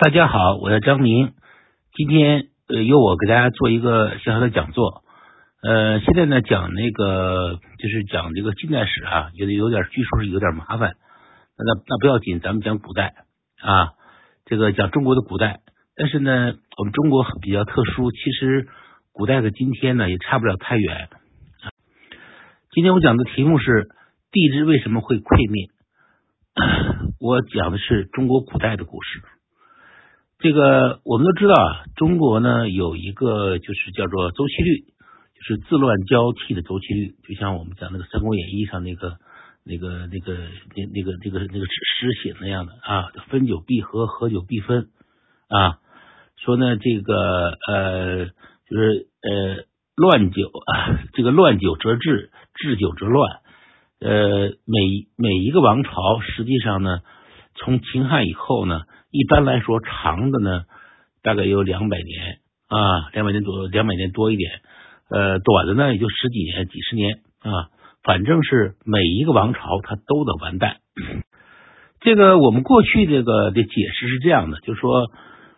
大家好，我叫张明，今天呃由我给大家做一个小小的讲座。呃，现在呢讲那个就是讲这个近代史啊，觉得有点据说是有点麻烦。那那那不要紧，咱们讲古代啊，这个讲中国的古代。但是呢，我们中国比较特殊，其实古代的今天呢也差不了太远。今天我讲的题目是地质为什么会溃灭？我讲的是中国古代的故事。这个我们都知道啊，中国呢有一个就是叫做周期律，就是自乱交替的周期律，就像我们讲那个《三国演义》上那个那个那个那那个那个那个诗写那样的啊，分久必合，合久必分啊。说呢，这个呃，就是呃，乱久啊，这个乱久则治，治久则乱。呃，每每一个王朝实际上呢，从秦汉以后呢。一般来说，长的呢大概有两百年啊，两百年多，两百年多一点。呃，短的呢也就十几年、几十年啊。反正是每一个王朝它都得完蛋。这个我们过去这个的解释是这样的，就是说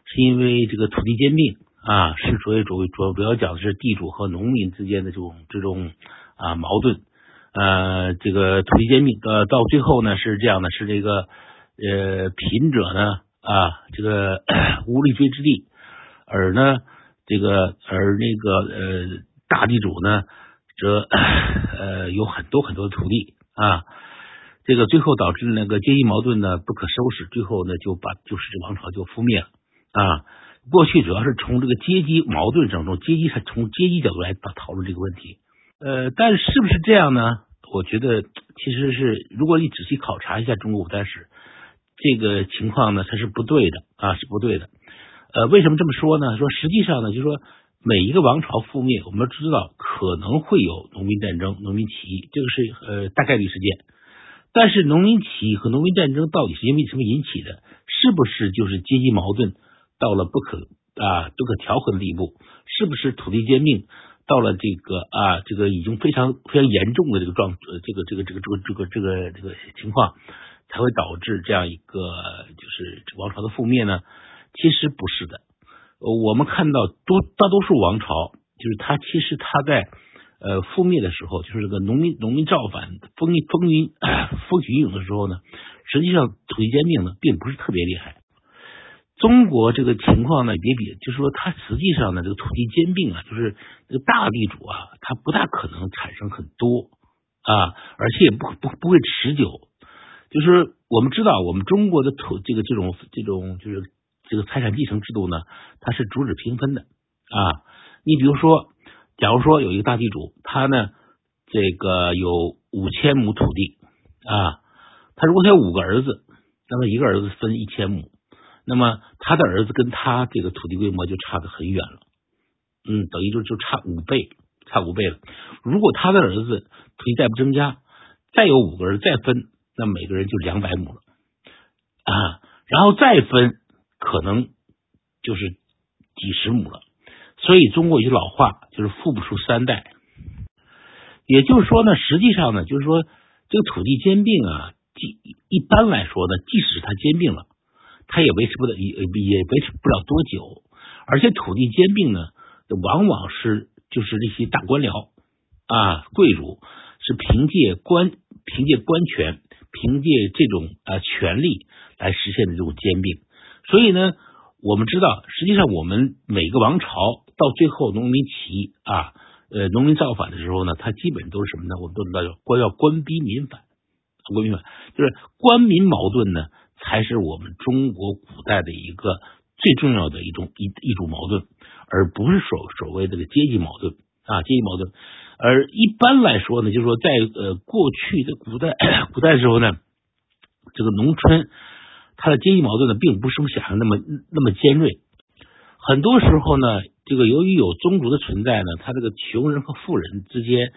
是因为这个土地兼并啊，是所谓主主主要讲的是地主和农民之间的这种这种啊矛盾。呃，这个土地兼并呃到最后呢是这样的，是这个呃贫者呢。啊，这个 无立锥之地，而呢，这个而那个呃大地主呢，则 呃有很多很多的土地啊，这个最后导致那个阶级矛盾呢不可收拾，最后呢就把就是这王朝就覆灭了啊。过去主要是从这个阶级矛盾当中，阶级是从阶级角度来讨论这个问题，呃，但是不是这样呢？我觉得其实是，如果你仔细考察一下中国古代史。这个情况呢，它是不对的啊，是不对的。呃，为什么这么说呢？说实际上呢，就是说每一个王朝覆灭，我们知道可能会有农民战争、农民起义，这个是呃大概率事件。但是农民起义和农民战争到底是因为什么引起的？是不是就是阶级矛盾到了不可啊不可调和的地步？是不是土地兼并到了这个啊这个已经非常非常严重的这个状这个这个这个这个这个这个这个情况？才会导致这样一个就是王朝的覆灭呢？其实不是的。我们看到多大多数王朝，就是它其实它在呃覆灭的时候，就是这个农民农民造反风风云风起云涌的时候呢，实际上土地兼并呢并不是特别厉害。中国这个情况呢也比，就是说它实际上呢这个土地兼并啊，就是这个大地主啊，他不大可能产生很多啊，而且也不不不会持久。就是我们知道，我们中国的土这个这种这种就是这个财产继承制度呢，它是主旨平分的啊。你比如说，假如说有一个大地主，他呢这个有五千亩土地啊，他如果他有五个儿子，那么一个儿子分一千亩，那么他的儿子跟他这个土地规模就差得很远了，嗯，等于就就差五倍，差五倍了。如果他的儿子土地再不增加，再有五个人再分。那每个人就两百亩了啊，然后再分，可能就是几十亩了。所以中国有句老话，就是富不出三代。也就是说呢，实际上呢，就是说这个土地兼并啊，即一般来说呢，即使他兼并了，他也维持不了，也也维持不了多久。而且土地兼并呢，往往是就是这些大官僚啊、贵族是凭借官凭借官权。凭借这种啊权力来实现的这种兼并，所以呢，我们知道，实际上我们每个王朝到最后农民起义啊，呃，农民造反的时候呢，它基本都是什么呢？我们都知道叫官要官逼民反，官逼民反就是官民矛盾呢，才是我们中国古代的一个最重要的一种一一种矛盾，而不是所所谓这个阶级矛盾啊，阶级矛盾。而一般来说呢，就是说，在呃过去的古代 古代时候呢，这个农村它的阶级矛盾呢，并不是我们想象那么那么尖锐。很多时候呢，这个由于有宗族的存在呢，他这个穷人和富人之间，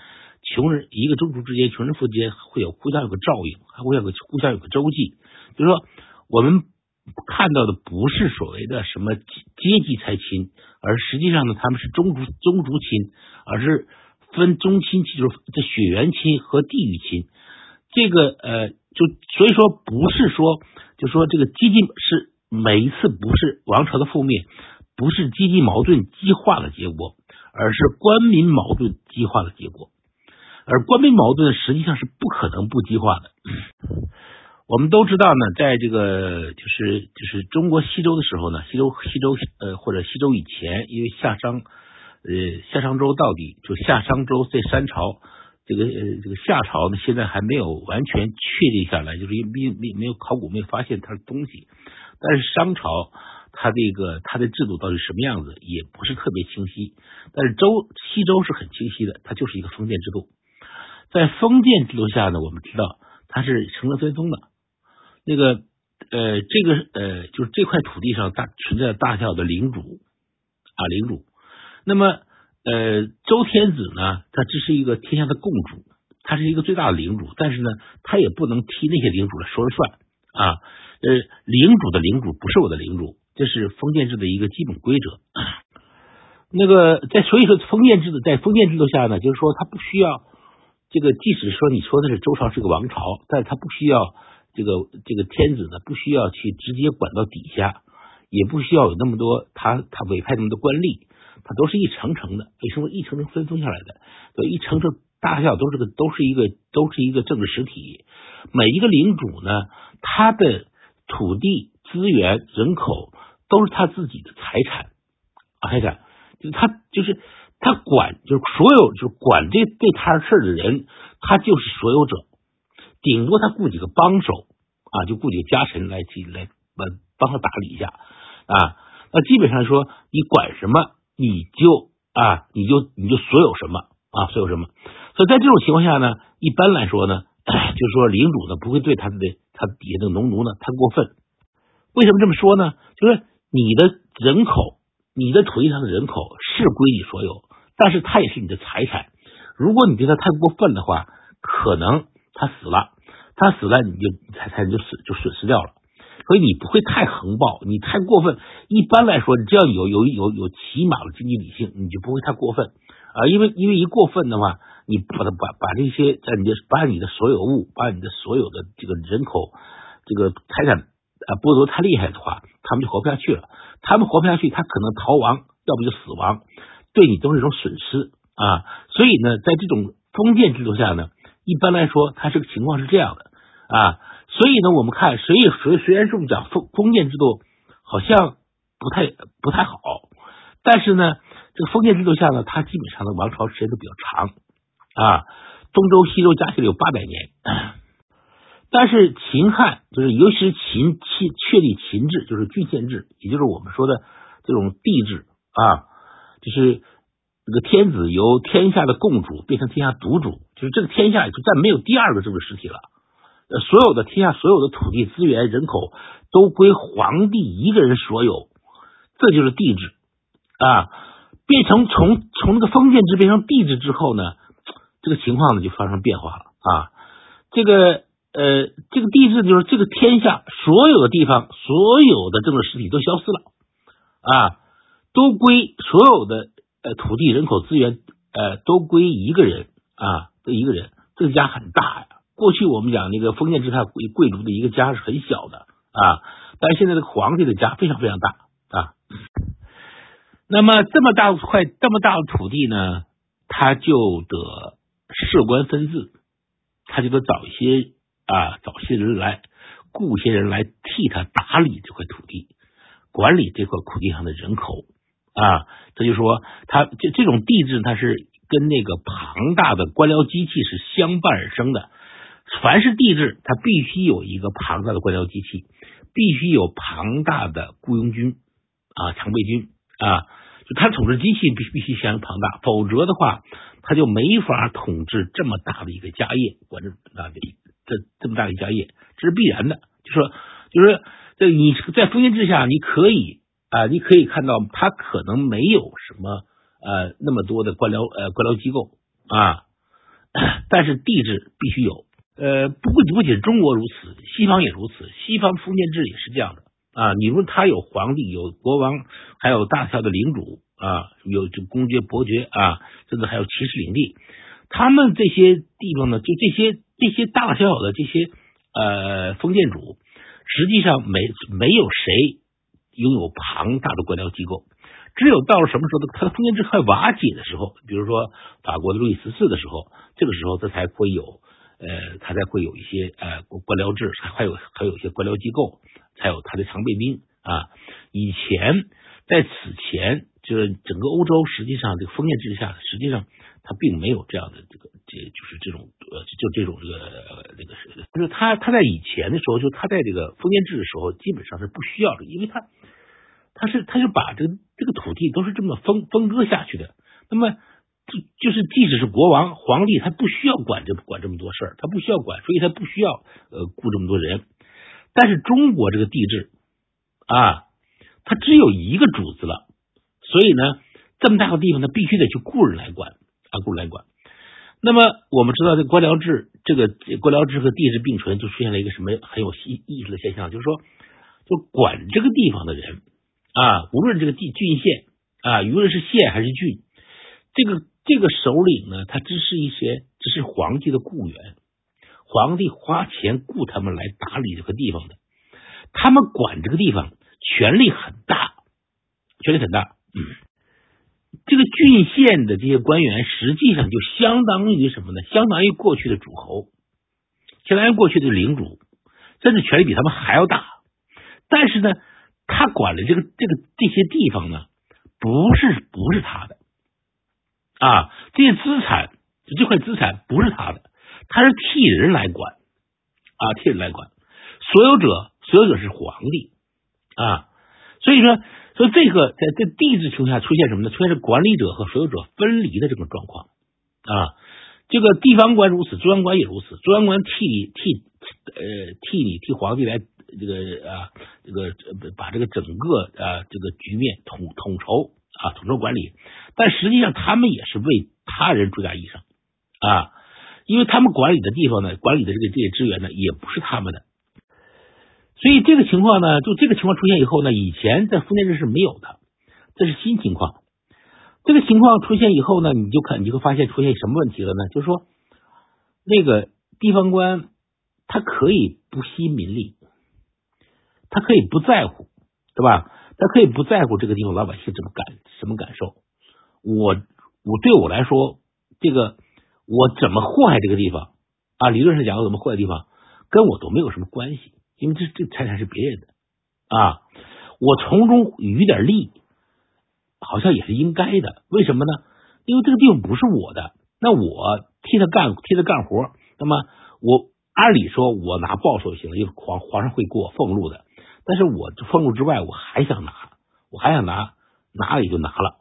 穷人一个宗族之间，穷人富之间会有互相有个照应，还会有个互相有个周济。就是说，我们看到的不是所谓的什么阶级才亲，而实际上呢，他们是宗族宗族亲，而是。分宗亲戚就是这血缘亲和地域亲，这个呃，就所以说不是说就说这个阶级是每一次不是王朝的覆灭，不是阶级矛盾激化的结果，而是官民矛盾激化的结果。而官民矛盾实际上是不可能不激化的。我们都知道呢，在这个就是就是中国西周的时候呢，西周西周呃或者西周以前，因为夏商呃夏商周到底就夏商周这三朝，这个呃这个夏朝呢现在还没有完全确定下来，就是因为没没有考古没有发现它的东西，但是商朝它这个它的制度到底什么样子也不是特别清晰，但是周西周是很清晰的，它就是一个封建制度。在封建制度下呢，我们知道它是成了分封的。那个呃，这个呃，就是这块土地上大存在大小的领主啊，领主。那么呃，周天子呢，他只是一个天下的共主，他是一个最大的领主，但是呢，他也不能替那些领主来说了算啊。呃，领主的领主不是我的领主，这是封建制的一个基本规则。那个在所以说封建制的在封建制度下呢，就是说他不需要。这个即使说你说的是周朝是个王朝，但他不需要这个这个天子呢，不需要去直接管到底下，也不需要有那么多他他委派那么多官吏，他都是一层层的，为什么一层层分封下来的？对，一层层大小都是个都是一个都是一个政治实体，每一个领主呢，他的土地资源人口都是他自己的财产啊，财产就是他就是。他管就是所有就是管这这摊事的人，他就是所有者，顶多他雇几个帮手啊，就雇几个家臣来去来帮帮他打理一下啊。那基本上说，你管什么，你就啊，你就你就所有什么啊，所有什么。所以在这种情况下呢，一般来说呢，就是说领主呢不会对他的他底下的农奴呢太过分。为什么这么说呢？就是你的人口，你的土地上的人口是归你所有。但是他也是你的财产，如果你对他太过分的话，可能他死了，他死了你就财产就死就损失掉了，所以你不会太横暴，你太过分。一般来说，你只要有有有有起码的经济理性，你就不会太过分啊。因为因为一过分的话，你把它把把这些在你的把你的所有物，把你的所有的这个人口这个财产啊剥夺太厉害的话，他们就活不下去了。他们活不下去，他可能逃亡，要不就死亡。对你都是一种损失啊，所以呢，在这种封建制度下呢，一般来说，它这个情况是这样的啊，所以呢，我们看，所以虽虽然说我们讲封封建制度好像不太不太好，但是呢，这个封建制度下呢，它基本上的王朝时间都比较长啊，东周西周加起来有八百年，但是秦汉就是尤其是秦秦确立秦制，就是郡县制，也就是我们说的这种帝制啊。就是这个天子由天下的共主变成天下独主，就是这个天下就再没有第二个政治实体了。呃，所有的天下所有的土地资源人口都归皇帝一个人所有，这就是帝制啊。变成从从那个封建制变成帝制之后呢，这个情况呢就发生变化了啊。这个呃，这个帝制就是这个天下所有的地方所有的政治实体都消失了啊。都归所有的呃土地人口资源呃都归一个人啊，都一个人，这个家很大呀。过去我们讲那个封建制下贵贵族的一个家是很小的啊，但是现在这个皇帝的家非常非常大啊。那么这么大块这么大的土地呢，他就得事官分治，他就得找一些啊找些人来雇些人来替他打理这块土地，管理这块土地上的人口。啊，他就说，他这这种地制，它是跟那个庞大的官僚机器是相伴而生的。凡是帝制，它必须有一个庞大的官僚机器，必须有庞大的雇佣军啊，常备军啊，就他统治机器必必须相当庞大，否则的话，他就没法统治这么大的一个家业，管着啊这这这么大的家业，这是必然的。就说，就是在你在封建制下，你可以。啊，你可以看到，他可能没有什么呃那么多的官僚呃官僚机构啊，但是帝制必须有。呃，不不不仅中国如此，西方也如此。西方封建制也是这样的啊。你说他有皇帝，有国王，还有大小的领主啊，有这公爵、伯爵啊，甚至还有骑士领地。他们这些地方呢，就这些这些大大小小的这些呃封建主，实际上没没有谁。拥有庞大的官僚机构。只有到了什么时候，他的封建制快瓦解的时候，比如说法国的路易十四的时候，这个时候这才会有呃，他才会有一些呃官僚制，还有还有一些官僚机构，才有他的常备兵啊。以前在此前，就是整个欧洲实际上这个封建制下，实际上他并没有这样的这个这就是这种呃就这种这个这个，就是他他在以前的时候，就他在这个封建制的时候，基本上是不需要的，因为他。他是，他就把这个这个土地都是这么分分割下去的。那么，就就是即使是国王、皇帝，他不需要管这管这么多事儿，他不需要管，所以他不需要呃雇这么多人。但是中国这个帝制啊，他只有一个主子了，所以呢，这么大个地方，他必须得去雇人来管啊，雇人来管。那么我们知道，这官僚制，这个官僚制和帝制并存，就出现了一个什么很有意意思的现象，就是说，就管这个地方的人。啊，无论这个地郡县啊，无论是县还是郡，这个这个首领呢，他只是一些，只是皇帝的雇员，皇帝花钱雇他们来打理这个地方的，他们管这个地方，权力很大，权力很大。嗯，这个郡县的这些官员，实际上就相当于什么呢？相当于过去的诸侯，相当于过去的领主，甚至权力比他们还要大。但是呢？他管的这个这个这些地方呢，不是不是他的啊，这些资产这块资产不是他的，他是替人来管啊，替人来管，所有者所有者是皇帝啊，所以说，所以这个在在地质情况下出现什么呢？出现是管理者和所有者分离的这种状况啊，这个地方官如此，中央官也如此，中央官替替呃替你替皇帝来。这个啊，这个把这个整个啊这个局面统统筹啊统筹管理，但实际上他们也是为他人主打衣裳啊，因为他们管理的地方呢，管理的这个这些资源呢，也不是他们的，所以这个情况呢，就这个情况出现以后呢，以前在封建制是没有的，这是新情况。这个情况出现以后呢，你就看你就会发现出现什么问题了呢？就是说，那个地方官他可以不惜民力。他可以不在乎，对吧？他可以不在乎这个地方老百姓怎么感什么感受。我我对我来说，这个我怎么祸害这个地方啊？理论上讲，我怎么祸害地方，跟我都没有什么关系，因为这这财产是别人的啊。我从中余点利，好像也是应该的。为什么呢？因为这个地方不是我的，那我替他干替他干活，那么我按理说我拿报酬就行了，因为皇皇上会给我俸禄的。但是我俸禄之外，我还想拿，我还想拿，拿了也就拿了。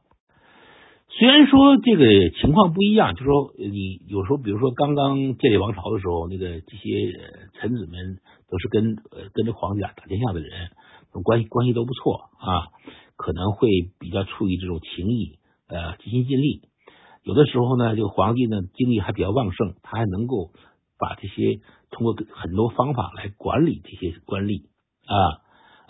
虽然说这个情况不一样，就说你有时候，比如说刚刚建立王朝的时候，那个这些臣子们都是跟跟着皇帝打打天下的人，关系关系都不错啊，可能会比较出于这种情谊，呃，尽心尽力。有的时候呢，这个皇帝呢精力还比较旺盛，他还能够把这些通过很多方法来管理这些官吏啊。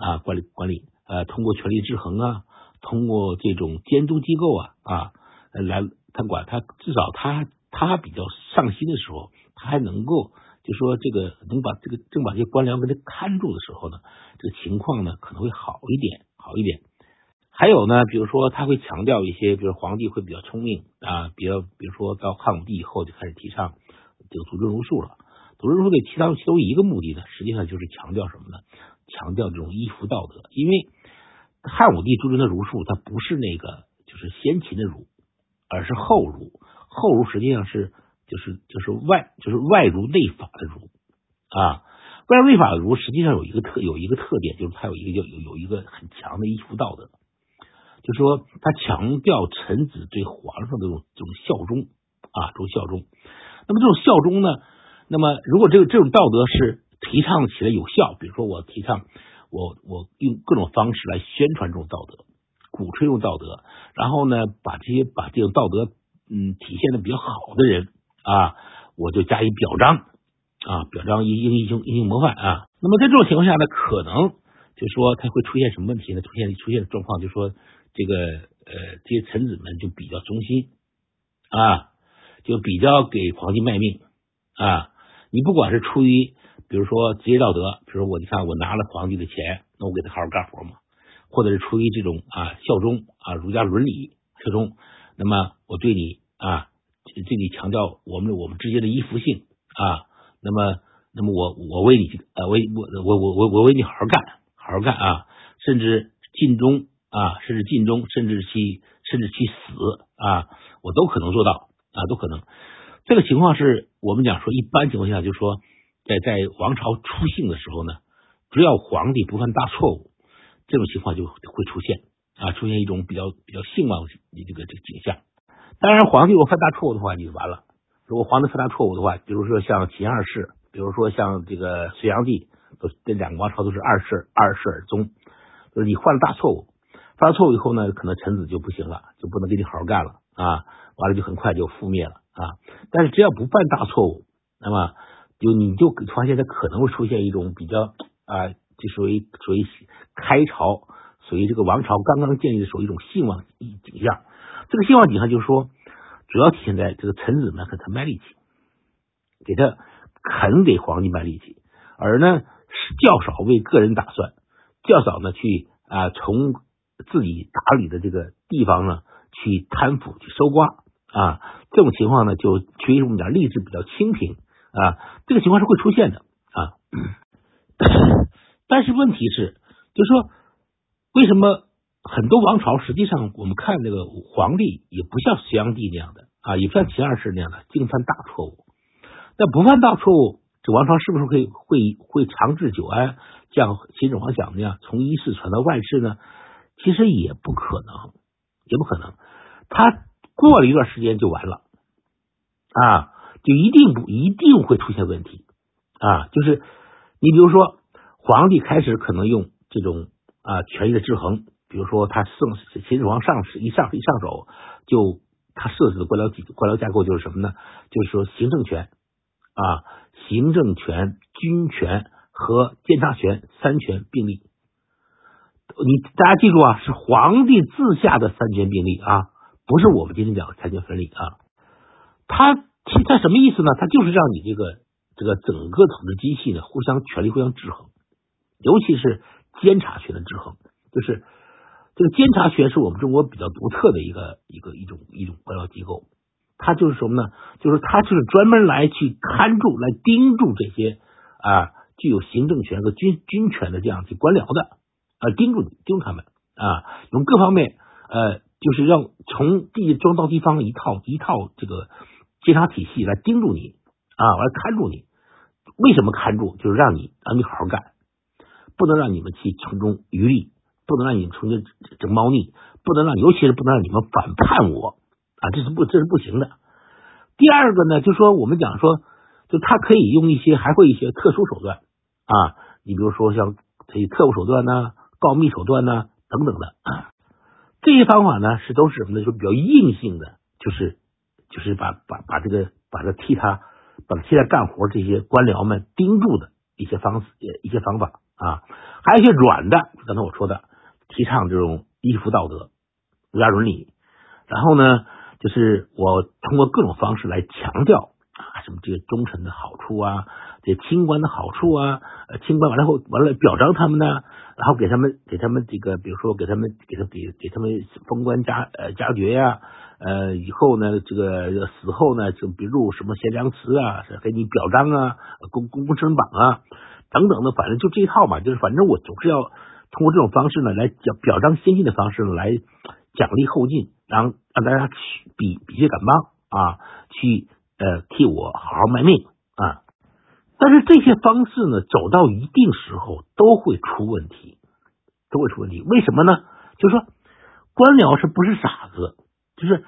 啊，管理管理，呃，通过权力制衡啊，通过这种监督机构啊啊，来他管他，至少他他比较上心的时候，他还能够就说这个能把这个正把这些官僚给他看住的时候呢，这个情况呢可能会好一点，好一点。还有呢，比如说他会强调一些，比如皇帝会比较聪明啊，比较比如说到汉武帝以后就开始提倡这个组织儒术了，组织儒术的其他其中一个目的呢，实际上就是强调什么呢？强调这种依服道德，因为汉武帝注重的儒术，它不是那个就是先秦的儒，而是后儒。后儒实际上是就是就是外就是外儒内法的儒啊，外儒内法的儒实际上有一个特有一个特点，就是它有一个有有有一个很强的依服道德，就说他强调臣子对皇上的这种这种效忠啊，这种效忠。那么这种效忠呢，那么如果这个这种道德是。提倡起来有效，比如说我提倡，我我用各种方式来宣传这种道德，鼓吹这种道德，然后呢，把这些把这种道德嗯体现的比较好的人啊，我就加以表彰啊，表彰英英雄英雄模范啊。那么在这种情况下呢，可能就说他会出现什么问题呢？出现出现状况，就说这个呃这些臣子们就比较忠心啊，就比较给皇帝卖命啊。你不管是出于比如说职业道德，比如说我你看我拿了皇帝的钱，那我给他好好干活嘛。或者是出于这种啊效忠啊儒家伦理效忠，那么我对你啊对你强调我们我们之间的依附性啊，那么那么我我为你呃为我我我我我为你好好干好好干啊，甚至尽忠啊，甚至尽忠，甚至去甚至去死啊，我都可能做到啊，都可能。这个情况是我们讲说，一般情况下，就是说，在在王朝初兴的时候呢，只要皇帝不犯大错误，这种情况就会出现啊，出现一种比较比较兴旺的这个这个景象。当然，皇帝如果犯大错误的话，你就完了。如果皇帝犯大错误的话，比如说像秦二世，比如说像这个隋炀帝，都这两个王朝都是二世二世而终，就是你犯了大错误，犯了错误以后呢，可能臣子就不行了，就不能给你好好干了啊，完了就很快就覆灭了。啊，但是只要不犯大错误，那么就你就发现它可能会出现一种比较啊，就属于属于开朝，属于这个王朝刚刚建立的时候一种兴旺景象。这个兴旺景象就是说，主要体现在这个臣子们很肯卖力气，给他肯给皇帝卖力气，而呢是较少为个人打算，较少呢去啊从自己打理的这个地方呢去贪腐去搜刮。啊，这种情况呢，就属于我们讲吏治比较清平啊，这个情况是会出现的啊。但是问题是，就说，为什么很多王朝实际上我们看这个皇帝也不像隋炀帝那样的啊，也不像秦二世那样的净犯大错误？那不犯大错误，这王朝是不是可以会会长治久安，像秦始皇讲那样从一世传到万世呢？其实也不可能，也不可能，他。过了一段时间就完了啊，就一定不一定会出现问题啊。就是你比如说，皇帝开始可能用这种啊权力的制衡，比如说他圣秦始皇上一上一上手，就他设置的官僚体官僚架构就是什么呢？就是说行政权啊，行政权、军权和监察权三权并立。你大家记住啊，是皇帝自下的三权并立啊。不是我们今天讲的三权分立啊，他它它什么意思呢？它就是让你这个这个整个统治机器呢互相权力互相制衡，尤其是监察权的制衡，就是这个监察权是我们中国比较独特的一个一个一种一种官僚机构，它就是什么呢？就是它就是专门来去看住、来盯住这些啊具有行政权和军军权的这样去官僚的啊盯住你盯住他们啊，用各方面呃。就是让从地中到地方一套一套这个监察体系来盯住你啊，来看住你。为什么看住？就是让你让你好好干，不能让你们去从中渔利，不能让你们从中整猫腻，不能让尤其是不能让你们反叛我啊，这是不这是不行的。第二个呢，就说我们讲说，就他可以用一些还会一些特殊手段啊，你比如说像这些特务手段呢、告密手段呢等等的。这些方法呢，是都是什么呢？就比较硬性的，就是就是把把把这个把他替他把替他干活这些官僚们盯住的一些方式一些方法啊，还有一些软的，刚才我说的，提倡这种依附道德、儒家伦理，然后呢，就是我通过各种方式来强调啊，什么这个忠臣的好处啊，这清官的好处啊，清官完了后完了表彰他们呢。然后给他们给他们这个，比如说给他们给他给给他们封官加呃加爵呀，呃以后呢这个死后呢就比如什么贤良祠啊，给你表彰啊，功功臣榜啊等等的，反正就这一套嘛，就是反正我总是要通过这种方式呢来表表彰先进的方式呢来奖励后进，让让大家去比比这敢帮啊，去呃替我好好卖命啊。但是这些方式呢，走到一定时候都会出问题，都会出问题。为什么呢？就是说，官僚是不是傻子？就是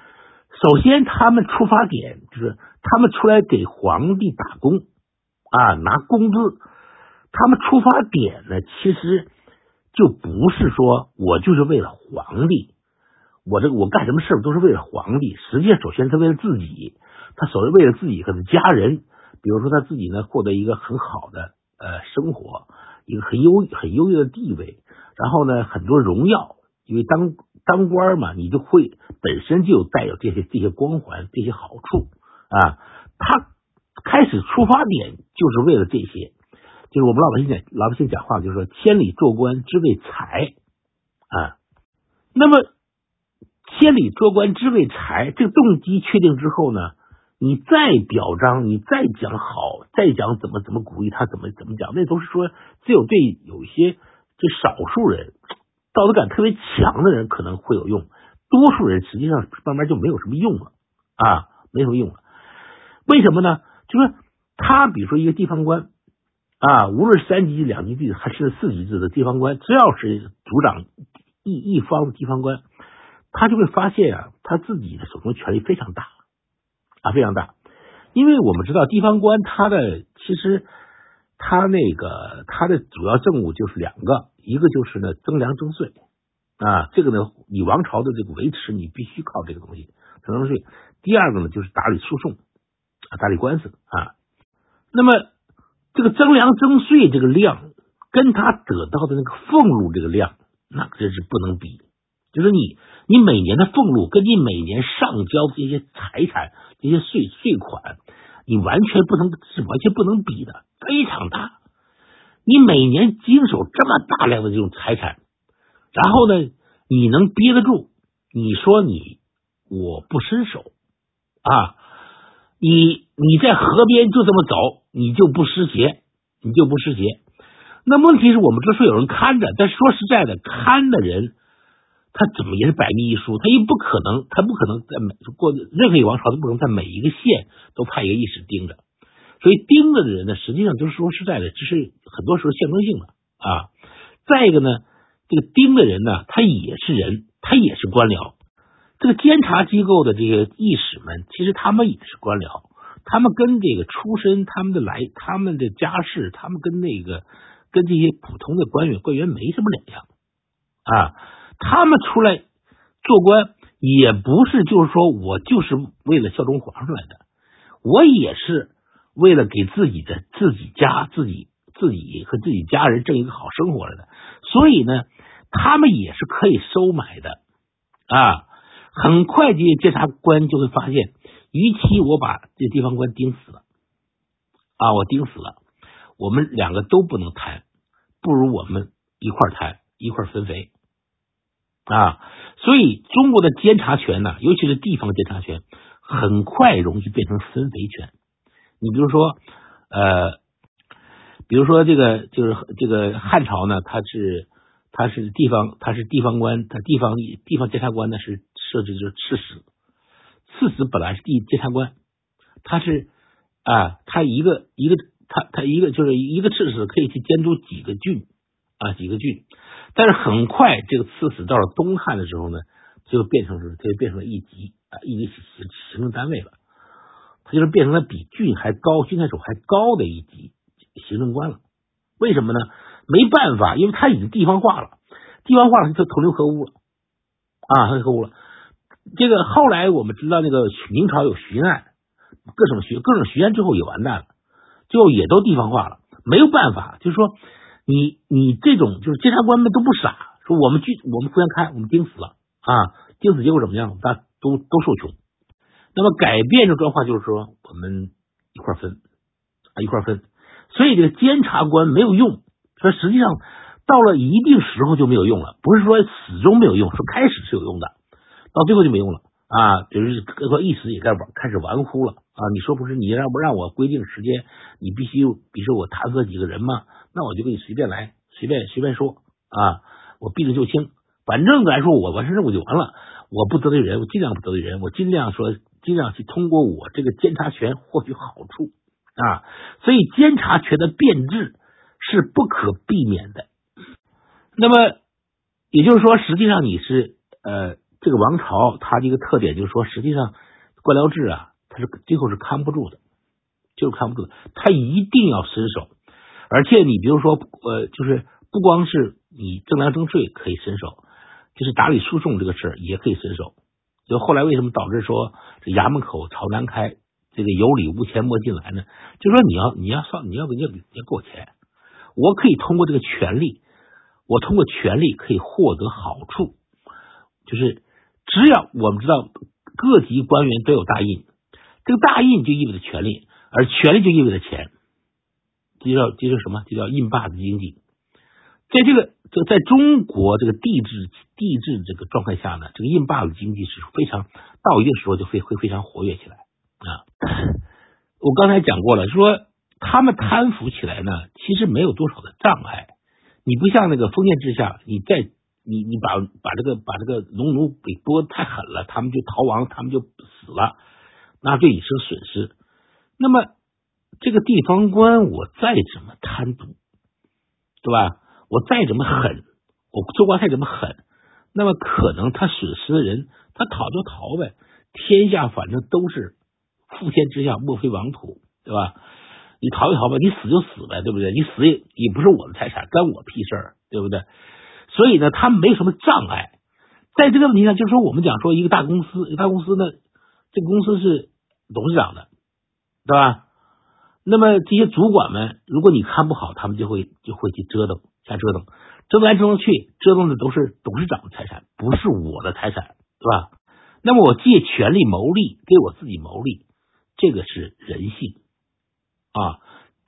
首先他们出发点就是他们出来给皇帝打工啊，拿工资。他们出发点呢，其实就不是说我就是为了皇帝，我这个我干什么事都是为了皇帝。实际上，首先是为了自己，他首先为了自己和他家人。比如说他自己呢，获得一个很好的呃生活，一个很优很优越的地位，然后呢很多荣耀，因为当当官嘛，你就会本身就带有这些这些光环这些好处啊。他开始出发点就是为了这些，就是我们老百姓讲老百姓讲话就是说千里做官只为财啊。那么千里做官只为财，这个动机确定之后呢，你再表彰，你再讲好，再讲怎么怎么鼓励他，怎么怎么讲，那都是说只有对有些这少数人道德感特别强的人可能会有用，多数人实际上慢慢就没有什么用了啊，没什么用了。为什么呢？就是他，比如说一个地方官啊，无论三级、两级制还是四级制的地方官，只要是组长一一方的地方官，他就会发现啊，他自己的手中权力非常大啊，非常大。因为我们知道地方官他的其实他那个他的主要政务就是两个，一个就是呢征粮征税啊，这个呢你王朝的这个维持你必须靠这个东西征粮税。第二个呢就是打理诉讼啊。打理官司啊，那么这个征粮征税这个量，跟他得到的那个俸禄这个量，那真是不能比。就是你，你每年的俸禄跟你每年上交这些财产、这些税税款，你完全不能是完全不能比的，非常大。你每年经手这么大量的这种财产，然后呢，你能憋得住？你说你我不伸手啊？你你在河边就这么走，你就不湿鞋，你就不湿鞋。那问题是我们这说有人看着，但说实在的，看的人他怎么也是百密一疏，他又不可能，他不可能在每过任何一个王朝都不可能在每一个县都派一个义士盯着。所以盯着的人呢，实际上就是说实在的，只是很多时候象征性的啊。再一个呢，这个盯的人呢，他也是人，他也是官僚。这个监察机构的这些义使们，其实他们也是官僚，他们跟这个出身、他们的来、他们的家世，他们跟那个跟这些普通的官员官员没什么两样啊。他们出来做官，也不是就是说我就是为了效忠皇上来的，我也是为了给自己的自己家、自己自己和自己家人挣一个好生活来的。所以呢，他们也是可以收买的啊。很快，这些监察官就会发现，与其我把这地方官盯死了，啊，我盯死了，我们两个都不能贪，不如我们一块贪，一块分肥，啊，所以中国的监察权呢，尤其是地方监察权，很快容易变成分肥权。你比如说，呃，比如说这个就是这个汉朝呢，它是它是地方，它是地方官，它地方地方监察官呢是。设置就是刺史，刺史本来是地监察官，他是啊，他一个一个他他一个就是一个刺史可以去监督几个郡啊几个郡，但是很快这个刺史到了东汉的时候呢，就变成是他就变成了一级啊一级行政单位了，他就是变成了比郡还高郡太守还高的一级行政官了。为什么呢？没办法，因为他已经地方化了，地方化了他就同流合污了啊，同流合污了。这个后来我们知道，那个明朝有巡案，各种巡各种巡案之后也完蛋了，最后也都地方化了，没有办法，就是说你你这种就是监察官们都不傻，说我们去我们互相看，我们盯死了啊，盯死结果怎么样？大家都都受穷。那么改变这状况就是说，我们一块分啊一块分，所以这个监察官没有用，说实际上到了一定时候就没有用了，不是说始终没有用，说开始是有用的。到最后就没用了啊！比如各个意思也该玩，开始玩忽了啊！你说不是你让不让我规定时间？你必须，比如说我弹劾几个人嘛，那我就给你随便来，随便随便说啊！我避重就轻，反正来说我完成任务就完了，我不得罪人，我尽量不得罪人，我尽量说尽量去通过我这个监察权获取好处啊！所以监察权的变质是不可避免的。那么也就是说，实际上你是呃。这个王朝，它的一个特点就是说，实际上官僚制啊，它是最后是看不住的，就是看不住的。他一定要伸手，而且你比如说，呃，就是不光是你征粮征税可以伸手，就是打理诉讼这个事儿也可以伸手。就后来为什么导致说这衙门口朝南开，这个有理无钱莫进来呢？就说你要你要上你要你要你要给我钱，我可以通过这个权利，我通过权利可以获得好处，就是。只要我们知道各级官员都有大印，这个大印就意味着权力，而权力就意味着钱，这叫这叫什么？这叫印把子经济。在这个就在中国这个地质地质这个状态下呢，这个印巴的经济是非常到一定时候就会会非常活跃起来啊。我刚才讲过了，说他们贪腐起来呢，其实没有多少的障碍。你不像那个封建制下，你在你你把把这个把这个农奴给剥太狠了，他们就逃亡，他们就死了，那对你是个损失。那么这个地方官，我再怎么贪渎，对吧？我再怎么狠，我做官再怎么狠，那么可能他损失的人，他逃就逃呗。天下反正都是覆天之下，莫非王土，对吧？你逃一逃吧，你死就死呗，对不对？你死也也不是我的财产，关我屁事儿，对不对？所以呢，他没有什么障碍。在这个问题上，就是说，我们讲说一个大公司，一个大公司呢，这个公司是董事长的，对吧？那么这些主管们，如果你看不好，他们就会就会去折腾，瞎折腾，折腾来折腾去，折腾的都是董事长的财产，不是我的财产，对吧？那么我借权力谋利，给我自己谋利，这个是人性啊。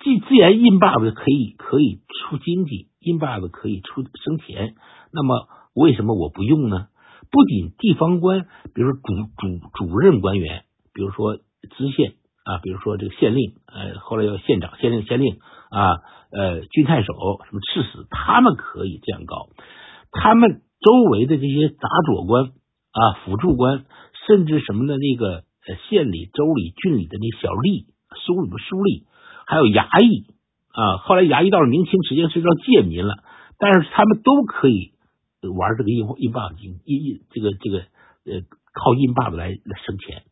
既既然印爸爸可以可以出经济，印爸爸可以出生钱，那么为什么我不用呢？不仅地方官，比如说主主主任官员，比如说知县。啊，比如说这个县令，呃，后来要县长、县令、县令啊，呃，郡太守什么刺史，他们可以这样搞。他们周围的这些杂佐官啊、辅助官，甚至什么的那个县里、州里、郡里的那小吏、书里的书吏，还有衙役啊。后来衙役到了明清，实际上是叫贱民了，但是他们都可以玩这个印印爸爸经印印这个这个呃靠印爸爸来来生钱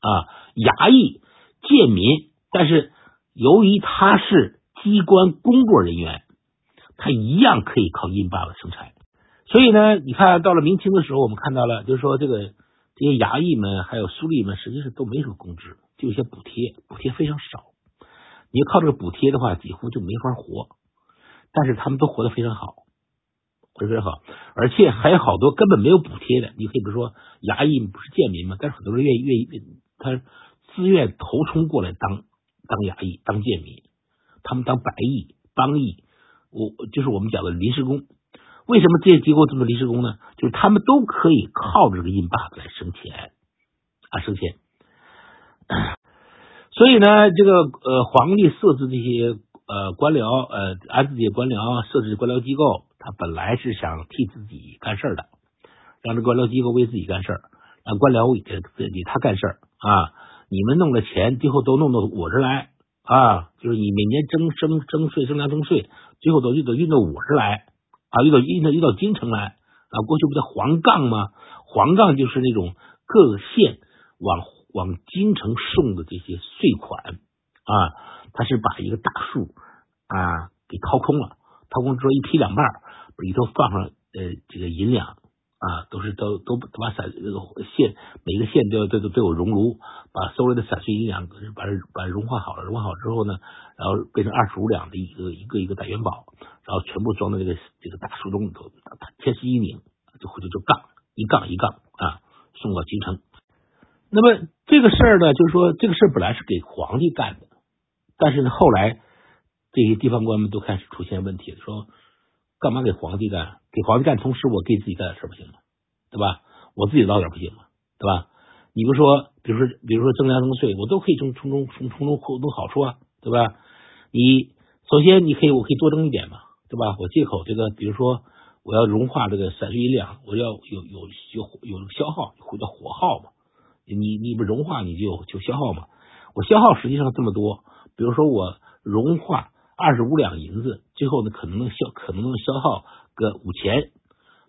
啊，衙役。贱民，但是由于他是机关工作人员，他一样可以靠印爸爸生财。所以呢，你看到了明清的时候，我们看到了，就是说这个这些衙役们还有书吏们，实际上都没什么工资，就一些补贴，补贴非常少。你要靠这个补贴的话，几乎就没法活。但是他们都活得非常好，活得非常好，而且还有好多根本没有补贴的。你可以比如说衙役不是贱民吗？但是很多人愿意愿意他。自愿投冲过来当当衙役、当贱民，他们当白役、帮役，我就是我们讲的临时工。为什么这些机构这么临时工呢？就是他们都可以靠着这个印巴子来生钱啊，生钱。所以呢，这个呃，皇帝设置这些呃官僚呃安置这些官僚，设置官僚机构，他本来是想替自己干事的，让这官僚机构为自己干事让官僚给给他干事啊。你们弄的钱，最后都弄到我这来啊！就是你每年征征征税、征粮征税，最后都运到运到我这来啊，运到运到运到京城来啊。过去不叫黄杠吗？黄杠就是那种各个县往往京城送的这些税款啊，他是把一个大树啊给掏空了，掏空之后一劈两半，里头放上呃这个银两。啊，都是都都都把散这个线每个线都要都都都有熔炉，把所有的散碎银两把它把它融化好了，融化好之后呢，然后变成二十五两的一个一个一个大元宝，然后全部装在这个这个大树洞里头，天时一拧，就回去就杠一杠一杠啊，送到京城。那么这个事儿呢，就是说这个事儿本来是给皇帝干的，但是呢后来这些地方官们都开始出现问题，说。干嘛给皇帝干？给皇帝干，同时我给自己干点事不行吗？对吧？我自己捞点不行吗？对吧？你不说，比如说，比如说征粮征税，我都可以从从中从从中获得好处啊，对吧？你首先你可以，我可以多征一点嘛，对吧？我借口这个，比如说我要融化这个散碎银两，我要有有有有消耗，回到火耗嘛。你你不融化，你就就消耗嘛。我消耗实际上这么多，比如说我融化。二十五两银子，最后呢可能能消，可能能消耗个五钱，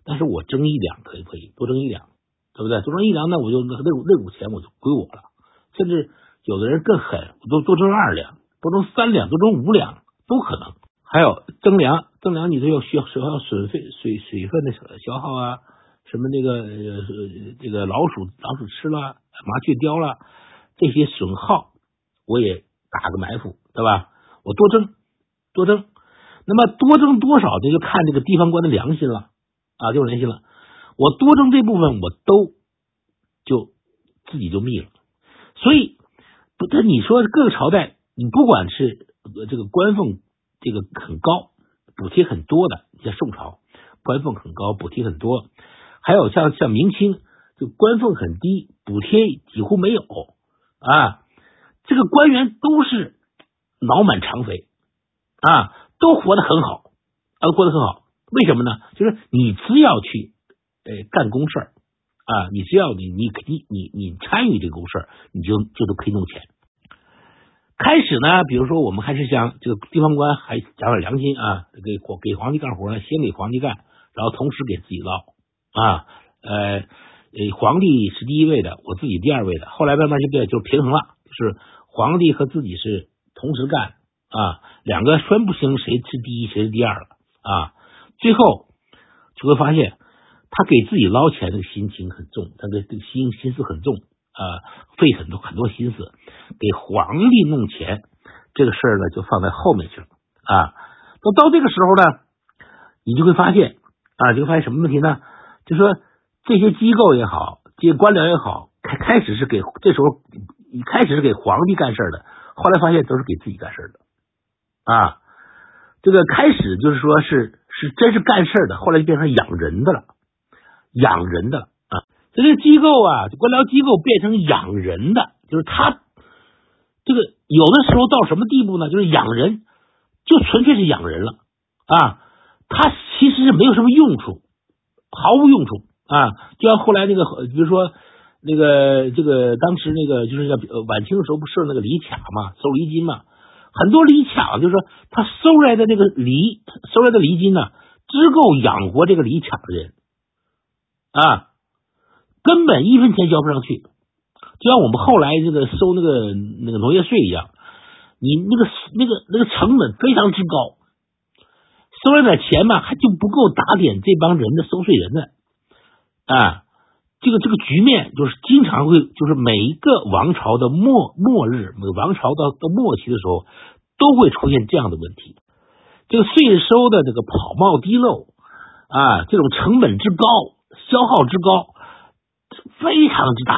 但是我争一两可以不可以？多争一两，对不对？多争一两，那我就那那那五钱我就归我了。甚至有的人更狠，我多多争二两，多争三两，多争五两都可能。还有增粮，增粮你都要需要需要水费水水分的消耗啊，什么那个这个老鼠老鼠吃了，麻雀叼了，这些损耗我也打个埋伏，对吧？我多挣。多征，那么多征多少，这就看这个地方官的良心了啊，就是良心了。我多征这部分，我都就自己就密了。所以，不，他你说各个朝代，你不管是这个官俸这个很高，补贴很多的，像宋朝官俸很高，补贴很多；还有像像明清，就官俸很低，补贴几乎没有啊。这个官员都是脑满肠肥啊，都活得很好啊，活得很好。为什么呢？就是你只要去呃干公事儿啊，你只要你你你你你参与这个公事儿，你就就都可以弄钱。开始呢，比如说我们还是想这个地方官还讲点良心啊，给给皇帝干活呢，先给皇帝干，然后同时给自己捞啊，呃呃，皇帝是第一位的，我自己第二位的。后来慢慢就变就平衡了，就是皇帝和自己是同时干啊，两个分不清谁是第一谁是第二了啊。最后就会发现，他给自己捞钱的心情很重，他的这个心心思很重啊，费很多很多心思给皇帝弄钱，这个事儿呢就放在后面去了啊。到到这个时候呢，你就会发现啊，就会发现什么问题呢？就说这些机构也好，这些官僚也好，开开始是给这时候一开始是给皇帝干事的，后来发现都是给自己干事的啊。这个开始就是说是。是真是干事的，后来就变成养人的了，养人的啊，这个机构啊，官僚机构变成养人的，就是他这个有的时候到什么地步呢？就是养人就纯粹是养人了啊，他其实是没有什么用处，毫无用处啊。就像后来那个，比如说那个这个当时那个就是晚清的时候不设那个礼卡嘛，收礼金嘛。很多礼卡就是说，他收来的那个礼，收来的礼金呢，只够养活这个礼卡的人啊，根本一分钱交不上去。就像我们后来这个收那个那个农业税一样，你那个那个那个成本非常之高，收来点钱嘛，还就不够打点这帮人的收税人的啊。这个这个局面就是经常会，就是每一个王朝的末末日，每个王朝到到末期的时候，都会出现这样的问题。这个税收的这个跑冒滴漏啊，这种成本之高，消耗之高，非常之大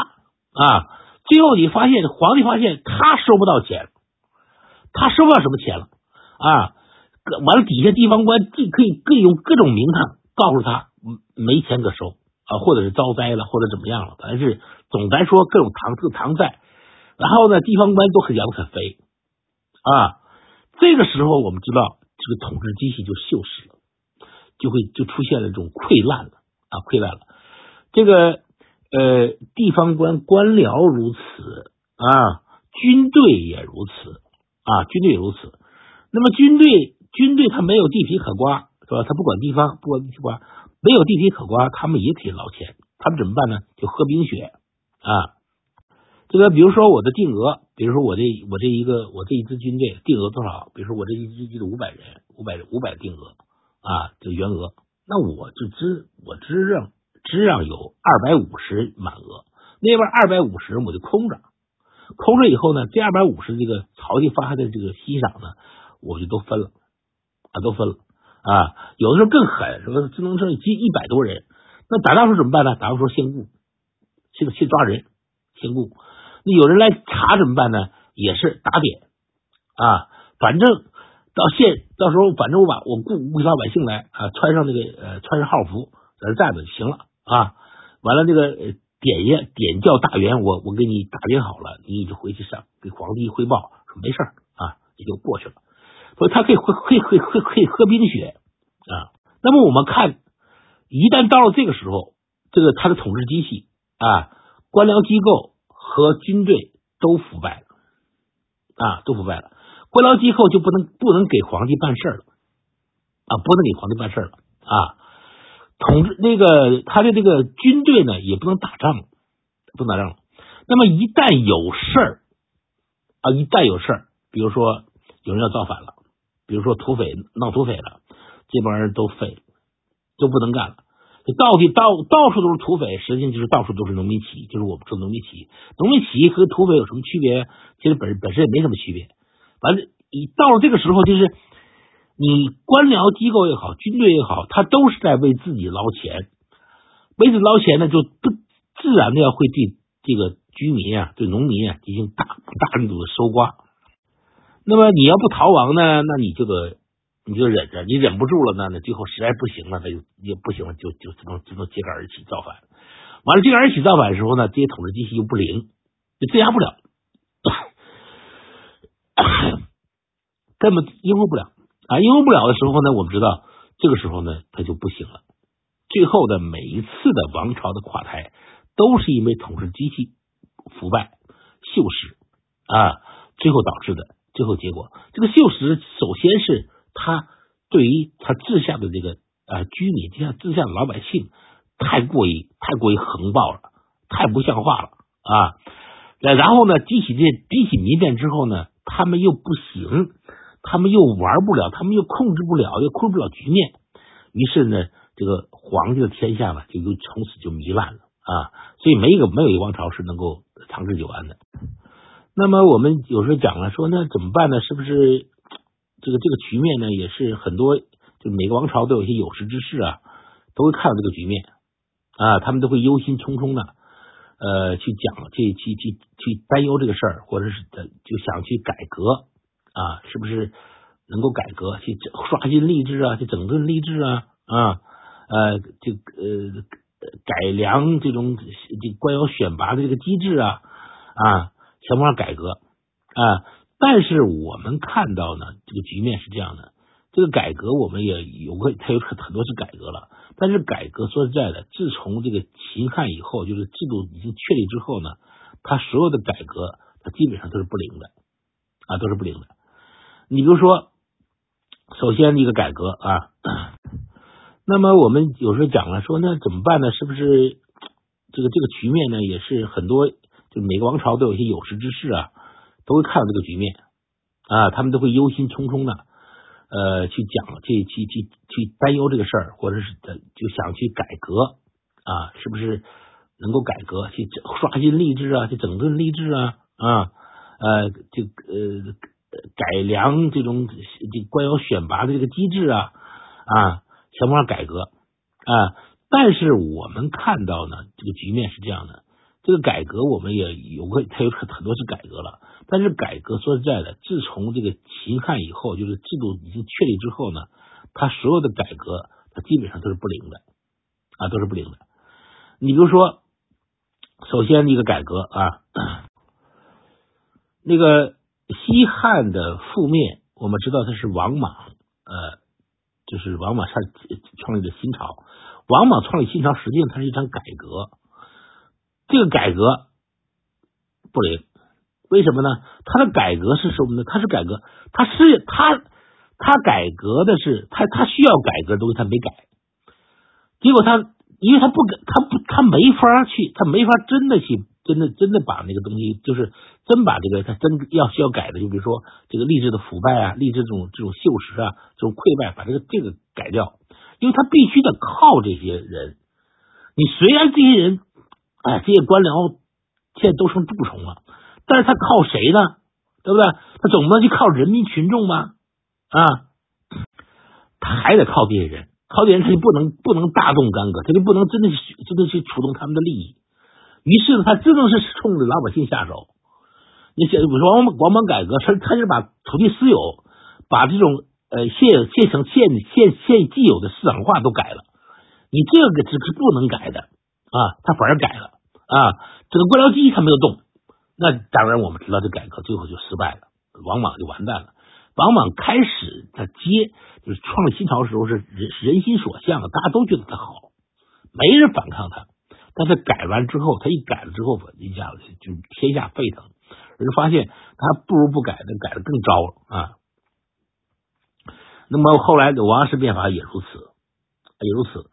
啊。最后你发现，皇帝发现他收不到钱，他收不到什么钱了啊。完了，底下地方官既可以可以用各种名堂告诉他，没钱可收。啊，或者是遭灾了，或者怎么样了，反正是总来说各种搪这搪债，然后呢，地方官都很养很肥啊。这个时候，我们知道这个统治机器就锈蚀了，就会就出现了这种溃烂了啊，溃烂了。这个呃，地方官官僚如此啊，军队也如此啊，军队也如此。那么军队军队他没有地皮可刮，是吧？他不管地方，不管地皮刮。没有地皮可刮，他们也可以捞钱。他们怎么办呢？就喝冰雪啊！这个，比如说我的定额，比如说我这我这一个我这一支军队定额多少？比如说我这一支军队五百人，五百五百定额啊，这原额，那我就支我支让支让有二百五十满额，那边二百五十我就空着，空着以后呢，这二百五十这个朝廷发的这个息赏呢，我就都分了啊，都分了。啊，有的时候更狠，什么自行车接一百多人，那打仗时候怎么办呢？打仗时候先雇，先先抓人，先雇。那有人来查怎么办呢？也是打点啊，反正到县到时候，反正我把我雇雇老百姓来啊，穿上那个呃穿上号服在这站着就行了啊。完了那个点也点叫大员，我我给你打点好了，你就回去上给皇帝汇报，说没事啊，也就过去了。所以他可以喝，可以可以喝，可以喝冰雪啊。那么我们看，一旦到了这个时候，这个他的统治机器啊，官僚机构和军队都腐败了啊，都腐败了。官僚机构就不能不能给皇帝办事了啊，不能给皇帝办事了啊。统治那个他的这个军队呢，也不能打仗，不能打仗了。那么一旦有事儿啊，一旦有事儿，比如说有人要造反了。比如说土匪闹土匪了，这帮人都废了，就不能干了。到底到到处都是土匪，实际上就是到处都是农民起义，就是我们说农民起义。农民起义和土匪有什么区别？其实本本身也没什么区别。反正你到了这个时候，就是你官僚机构也好，军队也好，他都是在为自己捞钱。为自己捞钱呢，就不自然的要会对这个居民啊，对农民啊进行大大力度的搜刮。那么你要不逃亡呢？那你这个你就忍着，你忍不住了呢，那最后实在不行了，那就也不行了，就就只能只能揭竿而起造反。完了，揭竿而起造反的时候呢，这些统治机器又不灵，就镇压不了，根本应付不了啊！应付不了的时候呢，我们知道这个时候呢，他就不行了。最后的每一次的王朝的垮台，都是因为统治机器腐败、锈蚀啊，最后导致的。最后结果，这个锈蚀首先是他对于他治下的这个啊居民，就像治下的老百姓，太过于太过于横暴了，太不像话了啊。然后呢，激起这激起民变之后呢，他们又不行，他们又玩不了，他们又控制不了，又控制不了局面。于是呢，这个皇帝的天下呢，就又从此就糜烂了啊。所以没一个没有一个王朝是能够长治久安的。那么我们有时候讲了说，那怎么办呢？是不是 这个这个局面呢？也是很多，就每个王朝都有一些有识之士啊，都会看到这个局面啊，他们都会忧心忡忡的，呃，去讲，去去去去担忧这个事儿，或者是就想去改革啊，是不是能够改革，去刷新吏治啊，去整顿吏治啊啊，呃，这呃改良这种这官僚选拔的这个机制啊啊。想办法改革啊！但是我们看到呢，这个局面是这样的：这个改革我们也有过，它有很很多次改革了。但是改革说实在的，自从这个秦汉以后，就是制度已经确立之后呢，它所有的改革，它基本上都是不灵的啊，都是不灵的。你比如说，首先一个改革啊，那么我们有时候讲了说，那怎么办呢？是不是这个这个局面呢，也是很多。就每个王朝都有一些有识之士啊，都会看到这个局面啊，他们都会忧心忡忡的，呃，去讲，去去去去担忧这个事儿，或者是就想去改革啊，是不是能够改革，去刷新吏治啊，去整顿吏治啊啊，呃，这呃改良这种这官僚选拔的这个机制啊啊，想办法改革啊，但是我们看到呢，这个局面是这样的。这个改革我们也有过，它有很很多次改革了。但是改革说实在的，自从这个秦汉以后，就是制度已经确立之后呢，它所有的改革，它基本上都是不灵的啊，都是不灵的。你比如说，首先一个改革啊，那个西汉的覆灭，我们知道它是王莽，呃，就是王莽创创立的新朝。王莽创立新朝，实际上它是一场改革。这个改革不灵，为什么呢？他的改革是什么呢？他是改革，他是他他改革的是他他需要改革的东西他没改，结果他因为他不改，他不他没法去，他没法真的去真的真的把那个东西，就是真把这个他真要需要改的，就比如说这个吏治的腐败啊，吏治这种这种锈蚀啊，这种溃败，把这个这个改掉，因为他必须得靠这些人。你虽然这些人。哎，这些官僚现在都成蛀虫了，但是他靠谁呢？对不对？他总不能去靠人民群众吧？啊，他还得靠这些人，靠这些人他就不能不能大动干戈，他就不能真的去真的去触动他们的利益。于是呢，他只能是冲着老百姓下手。你像王王莽改革，他他是把土地私有，把这种呃现现成现现现既有的市场化都改了。你这个是是不能改的。啊，他反而改了啊，这个官僚机他没有动，那当然我们知道这改革最后就失败了，王莽就完蛋了。王莽开始他接就是创新朝的时候是人人心所向，大家都觉得他好，没人反抗他。但是改完之后，他一改了之后吧，一下子就天下沸腾，人发现他不如不改，那改的更糟了啊。那么后来的王安石变法也如此，也如此，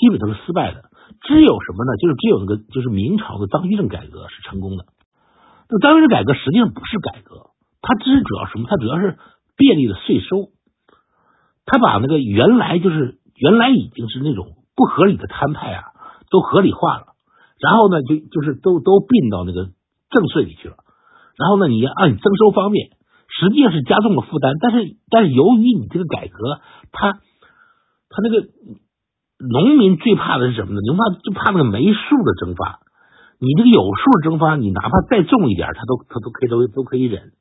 基本都是失败的。只有什么呢？就是只有那个，就是明朝的张居正改革是成功的。那张居正改革实际上不是改革，它只是主要什么？它主要是便利了税收。他把那个原来就是原来已经是那种不合理的摊派啊，都合理化了。然后呢，就就是都都并到那个正税里去了。然后呢，你要按征收方面，实际上是加重了负担。但是但是由于你这个改革，它它那个。农民最怕的是什么呢？农怕就怕那个没数的征发，你这个有数征发，你哪怕再重一点，他都他都可以都都可以忍。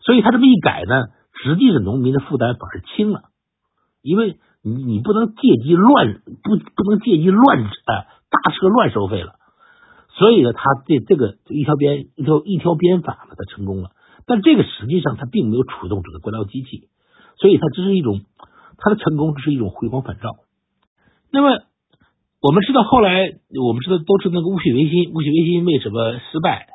所以他这么一改呢，实际的农民的负担反而轻了因为你你不能借机乱不不能借机乱呃大车乱收费了，所以呢，他这这个一条鞭一条一条鞭法呢，他成功了。但这个实际上他并没有触动整个官僚机器，所以他只是一种他的成功只是一种回光返照。那么我们知道后来我们知道都是那个戊戌维新，戊戌维新为什么失败？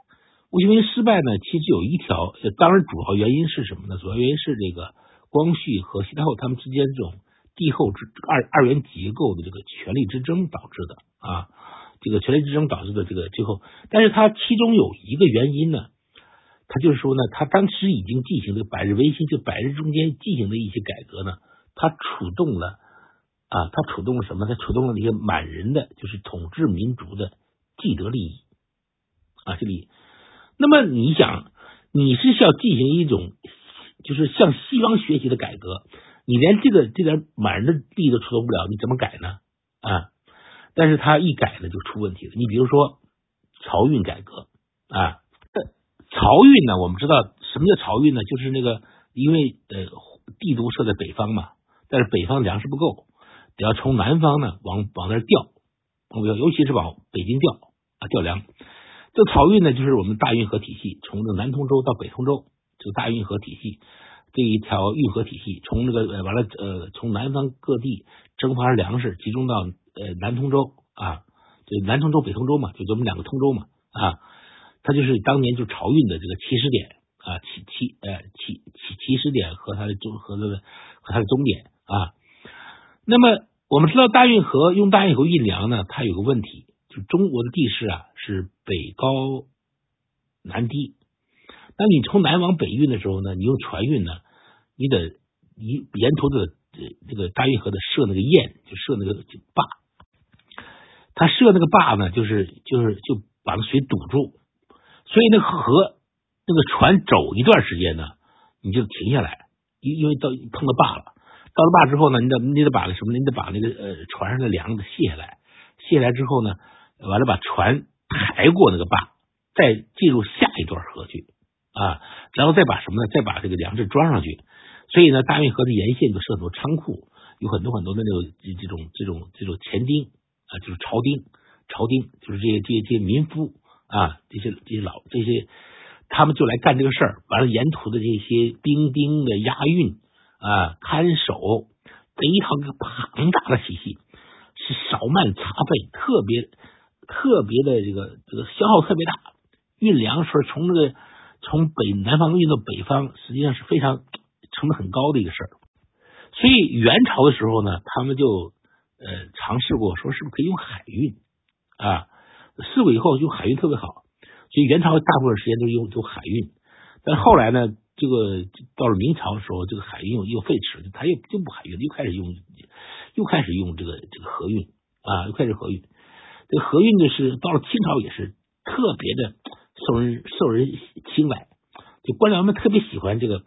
戊戌维新失败呢？其实有一条，当然主要原因是什么呢？主要原因是这个光绪和西太后他们之间这种帝后之二二元结构的这个权力之争导致的啊，这个权力之争导致的这个最后，但是它其中有一个原因呢。他就是说呢，他当时已经进行的百日维新，就百日中间进行的一些改革呢，他触动了啊，他触动了什么？他触动了那些满人的，就是统治民族的既得利益啊，这里。那么你想，你是需要进行一种就是向西方学习的改革，你连这个这点满人的利益都触动不了，你怎么改呢？啊，但是他一改呢就出问题了。你比如说漕运改革啊。漕运呢？我们知道什么叫漕运呢？就是那个，因为呃，帝都设在北方嘛，但是北方粮食不够，得要从南方呢往往那儿调，尤其是往北京调啊调粮。这漕运呢，就是我们大运河体系，从这南通州到北通州，这个大运河体系这一条运河体系，从这个完了呃，从南方各地征发粮食，集中到呃南通州啊，就南通州、北通州嘛，就咱们两个通州嘛啊。它就是当年就漕运的这个起始点啊，起起呃起起起始点和它的中和它的和它的终点啊。那么我们知道大运河用大运河运粮呢，它有个问题，就中国的地势啊是北高南低。那你从南往北运的时候呢，你用船运呢，你得你沿途的这个大运河的设那个堰，就设那个坝。它设那个坝呢，就是就是就把那水堵住。所以那个河，那个船走一段时间呢，你就停下来，因因为到碰到坝了，到了坝之后呢，你得你得把那什么，你得把那个呃船上的梁子卸下来，卸下来之后呢，完了把船抬过那个坝，再进入下一段河去啊，然后再把什么呢？再把这个粮食装上去。所以呢，大运河的沿线就设很多仓库，有很多很多的那种这种这种这种钱丁啊，就是朝丁，朝丁就是这些这些这些民夫。啊，这些这些老这些，他们就来干这个事儿。完了，沿途的这些兵丁的押运啊、看守，这一套个庞大的体系，是少慢差费，特别特别的这个这个消耗特别大。运粮食从这个从北南方运到北方，实际上是非常成本很高的一个事儿。所以元朝的时候呢，他们就呃尝试过，说是不是可以用海运啊？试过以后，用海运特别好，所以元朝大部分时间都用用海运。但后来呢，这个到了明朝的时候，这个海运又又废止了，他又就不海运，又开始用又开始用这个这个河运啊，又开始河运。这个河运呢是到了清朝也是特别的受人受人青睐，就官僚们特别喜欢这个，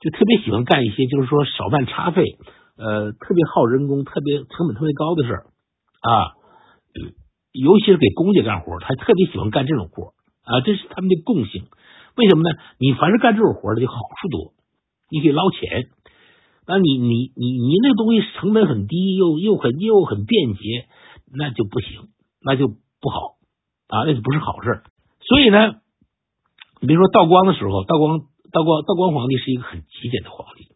就特别喜欢干一些就是说少办差费，呃，特别耗人工、特别成本特别高的事儿啊。尤其是给公家干活，他特别喜欢干这种活啊，这是他们的共性。为什么呢？你凡是干这种活的，就好处多，你可以捞钱。那你你你你那东西成本很低，又又很又很便捷，那就不行，那就不好啊，那就不是好事。所以呢，你比如说道光的时候，道光道光道光皇帝是一个很极简的皇帝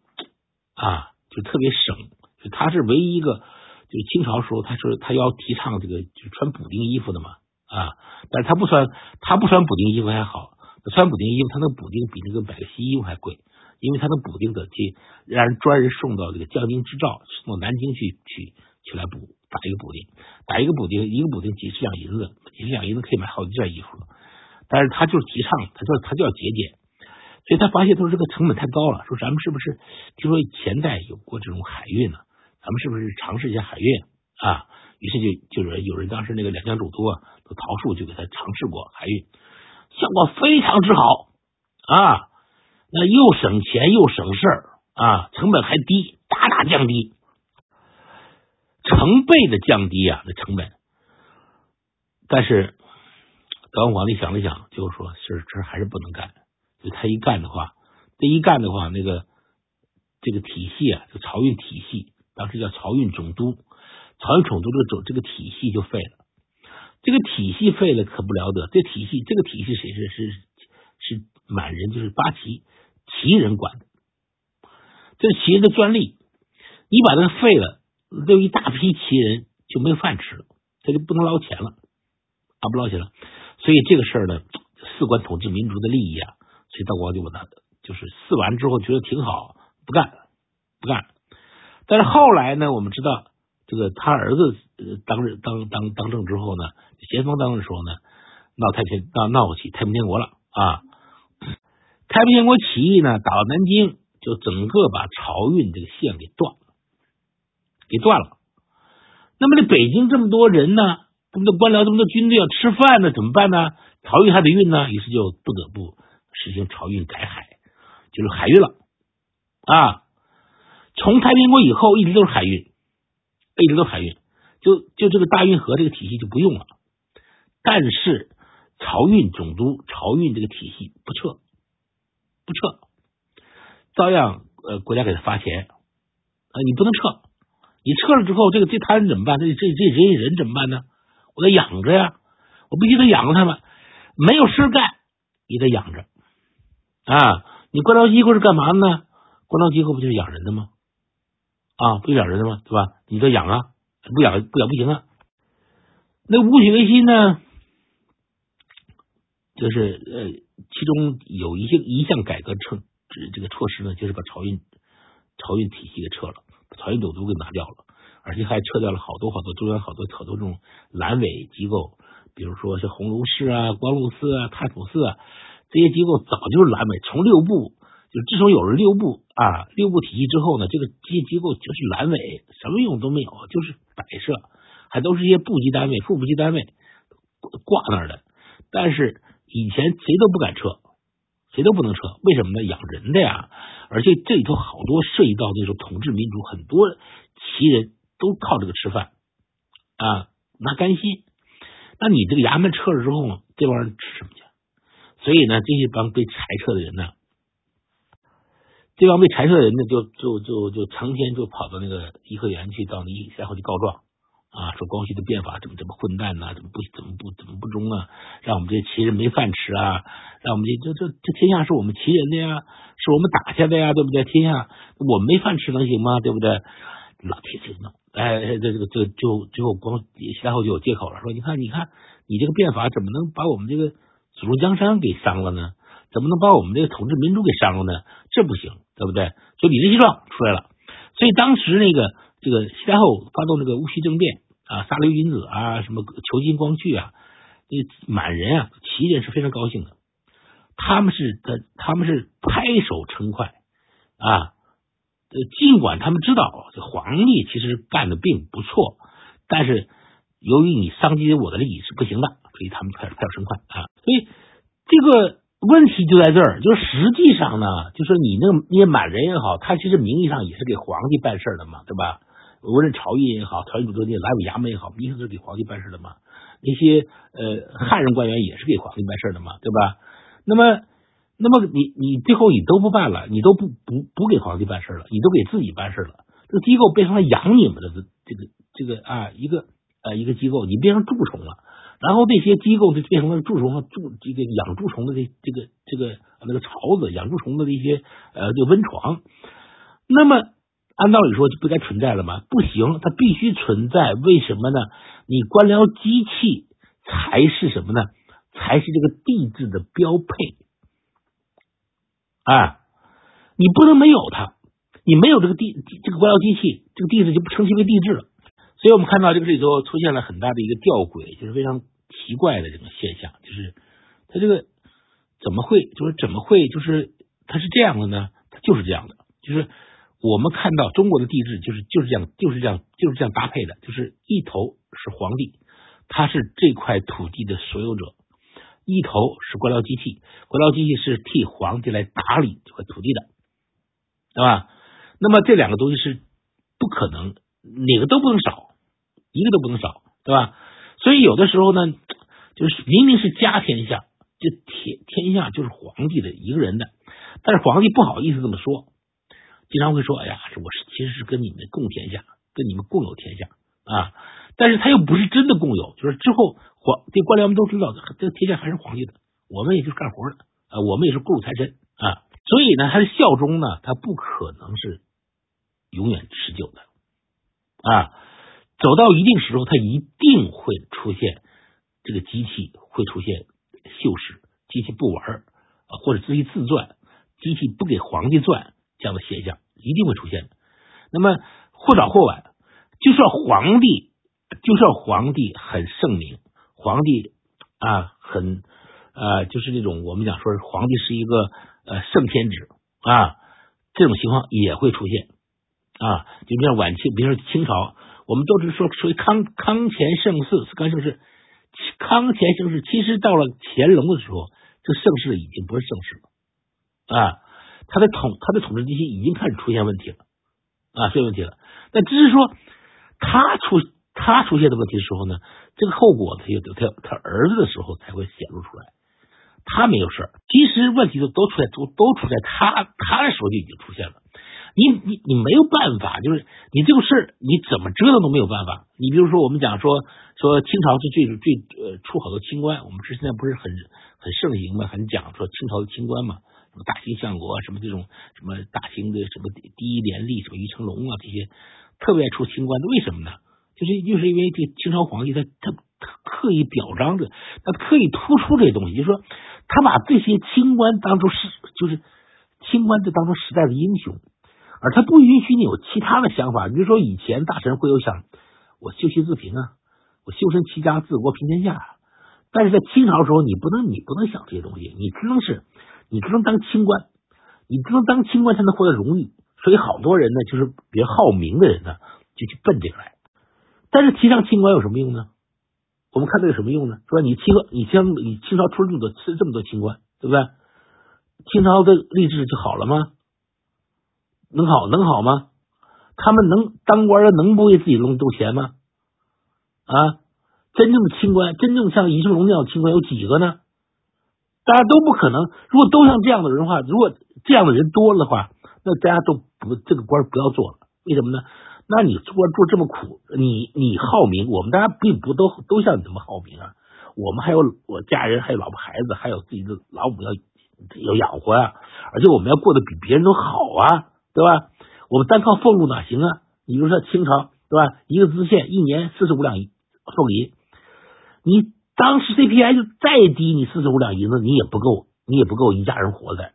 啊，就特别省，就他是唯一一个。就清朝时候，他说他要提倡这个就穿补丁衣服的嘛啊，但他不穿他不穿补丁衣服还好，穿补丁衣服他那补丁比那个买个新衣服还贵，因为他那补丁得去让人专人送到这个江津织造，送到南京去去去来补打一个补丁，打一个补丁一个补丁几十两银子，几十两银子可以买好几件衣服。但是他就是提倡，他就他就要节俭，所以他发现他说这个成本太高了，说咱们是不是听说前代有过这种海运呢？咱们是不是尝试一下海运啊？于是就就是有人当时那个两江总督啊，都桃树就给他尝试过海运，效果非常之好啊！那又省钱又省事儿啊，成本还低，大大降低，成倍的降低啊，那成本。但是道光皇帝想了想，就说是这还是不能干。就他一干的话，这一干的话，那个这个体系啊，就漕运体系。当时叫漕运总督，漕运总督这个总这个体系就废了。这个体系废了可不了得，这体系这个体系谁是是是满人，就是八旗旗人管的，这是旗人的专利。你把它废了，对一大批旗人就没有饭吃了，他就不能捞钱了啊，不捞钱了。所以这个事儿呢，事关统治民族的利益啊，所以道光就把他就是试完之后觉得挺好，不干不干。但是后来呢，我们知道这个他儿子当日当当当政之后呢，咸丰当的时候呢，闹太平闹闹起太平天国了啊。太平天国起义呢，打到南京，就整个把漕运这个线给断了，给断了。那么这北京这么多人呢？这么多官僚，这么多军队要吃饭呢，怎么办呢？漕运还得运呢，于是就不得不实行漕运改海，就是海运了啊。从太平国以后，一直都是海运，一直都是海运，就就这个大运河这个体系就不用了。但是漕运总督、漕运这个体系不撤，不撤，照样呃国家给他发钱啊，你不能撤，你撤了之后，这个这摊子怎么办？这这这人人怎么办呢？我得养着呀，我必须得养着他们，没有事干也得养着啊。你官僚机构是干嘛呢？官僚机构不就是养人的吗？啊，不就养人的吗？对吧？你得养啊，不养不养不行啊。那戊戌维新呢，就是呃，其中有一项一项改革措这个措施呢，就是把漕运漕运体系给撤了，把漕运总督给拿掉了。而且还撤掉了好多好多中央好多好多这种阑尾机构，比如说像鸿胪寺啊、光禄寺啊、太仆寺啊这些机构，早就是阑尾。从六部，就自从有了六部啊六部体系之后呢，这个机机构就是阑尾，什么用都没有，就是摆设，还都是一些部级单位、副部级单位挂那儿的。但是以前谁都不敢撤，谁都不能撤，为什么呢？养人的呀，而且这里头好多涉及到那种统治民族，很多旗人。都靠这个吃饭啊，拿干薪。那你这个衙门撤了之后，这帮人吃什么去？所以呢，这些帮被裁撤的人呢，这帮被裁撤的人呢，就就就就成天就跑到那个颐和园去，到那然后去告状啊，说光绪的变法怎么怎么混蛋呐，怎么不怎么不怎么不忠啊，让我们这些旗人没饭吃啊，让我们这这这这天下是我们旗人的呀，是我们打下的呀，对不对？天下我们没饭吃能行吗？对不对？老天就弄。哎，这这个这就最后光西太后就有借口了，说你看你看你这个变法怎么能把我们这个祖宗江山给伤了呢？怎么能把我们这个统治民族给伤了呢？这不行，对不对？就理直气壮出来了。所以当时那个这个西太后发动这个戊戌政变啊，杀刘云子啊，什么囚禁光绪啊，那满人啊，旗人是非常高兴的，他们是的，他们是拍手称快啊。呃，尽管他们知道这皇帝其实干的并不错，但是由于你伤及我的利益是不行的，所以他们开始开始生快啊。所以这个问题就在这儿，就实际上呢，就是你那个那些满人也好，他其实名义上也是给皇帝办事的嘛，对吧？无论漕运也好，漕运主那蓝尾衙门也好，名义是给皇帝办事的嘛。那些呃汉人官员也是给皇帝办事的嘛，对吧？那么。那么你你最后你都不办了，你都不不不给皇帝办事了，你都给自己办事了。这个机构变成了养你们的这这个这个啊一个呃一个机构，你变成蛀虫了。然后这些机构就变成了蛀虫和蛀这个养蛀虫的这这个这个那个巢子，养蛀虫的这些呃这个温床。那么按道理说就不该存在了吗？不行，它必须存在。为什么呢？你官僚机器才是什么呢？才是这个地质的标配。啊，你不能没有它，你没有这个地这个官僚机器，这个地质就不称其为地质了。所以我们看到这个里头出现了很大的一个吊诡，就是非常奇怪的这种现象，就是它这个怎么会，就是怎么会，就是它是这样的呢？它就是这样的，就是我们看到中国的地质就是就是这样，就是这样，就是这样搭配的，就是一头是皇帝，他是这块土地的所有者。一头是官僚机器，官僚机器是替皇帝来打理这块土地的，对吧？那么这两个东西是不可能，哪个都不能少，一个都不能少，对吧？所以有的时候呢，就是明明是家天下，这天天下就是皇帝的一个人的，但是皇帝不好意思这么说，经常会说：“哎呀，我是其实是跟你们共天下，跟你们共有天下啊。”但是他又不是真的共有，就是之后皇这官僚们都知道，这天下还是皇帝的，我们也就是干活的啊，我们也是共财神啊。所以呢，他的效忠呢，他不可能是永远持久的啊。走到一定时候，它一定会出现这个机器会出现锈蚀，机器不玩啊，或者机器自转，机器不给皇帝转这样的现象一定会出现。那么或早或晚，就算皇帝，就算皇帝很圣明，皇帝啊很呃，就是那种我们讲说皇帝是一个呃圣天子啊，这种情况也会出现啊。就像晚清，比如说清朝。我们都是说，属于康康乾盛世，康盛世，康乾盛世。其实到了乾隆的时候，这盛世已经不是盛世了啊！他的统他的统治机器已经开始出现问题了啊，出现问题了。但只是说他出他出现的问题的时候呢，这个后果他有他他儿子的时候才会显露出来。他没有事儿，其实问题都都出在都都出在他他的时候就已经出现了。你你你没有办法，就是你这个事儿你怎么折腾都没有办法。你比如说，我们讲说说清朝是最最呃出好多清官，我们是现在不是很很盛行嘛，很讲说清朝的清官嘛，什么大清相国，什么这种什么大清的什么第一廉吏，什么于成龙啊这些特别爱出清官的，为什么呢？就是就是因为这个清朝皇帝他他刻意表彰着，他刻意突出这些东西，就是说他把这些清官当做是就是清官就当做时代的英雄。而他不允许你有其他的想法，比如说以前大臣会有想我修齐自平啊，我修身齐家治国平天下，但是在清朝的时候你不能你不能想这些东西，你只能是你只能当清官，你只能当清官才能获得荣誉，所以好多人呢就是比较好名的人呢就去奔这个来，但是提倡清官有什么用呢？我们看这有什么用呢？说你清你清你清朝出了这么多这么多清官，对不对？清朝的吏治就好了吗？能好能好吗？他们能当官的能不为自己弄兜钱吗？啊，真正的清官，真正像李成龙那样的清官有几个呢？大家都不可能。如果都像这样的人话，如果这样的人多了的话，那大家都不这个官不要做了。为什么呢？那你做做这么苦，你你好名，我们大家并不都都像你这么好名啊。我们还有我家人，还有老婆孩子，还有自己的老母要要养活啊，而且我们要过得比别人都好啊。对吧？我们单靠俸禄哪行啊？你比如说清朝，对吧？一个知县一年四十五两俸银，你当时 CPI 就再低，你四十五两银子你也不够，你也不够一家人活的。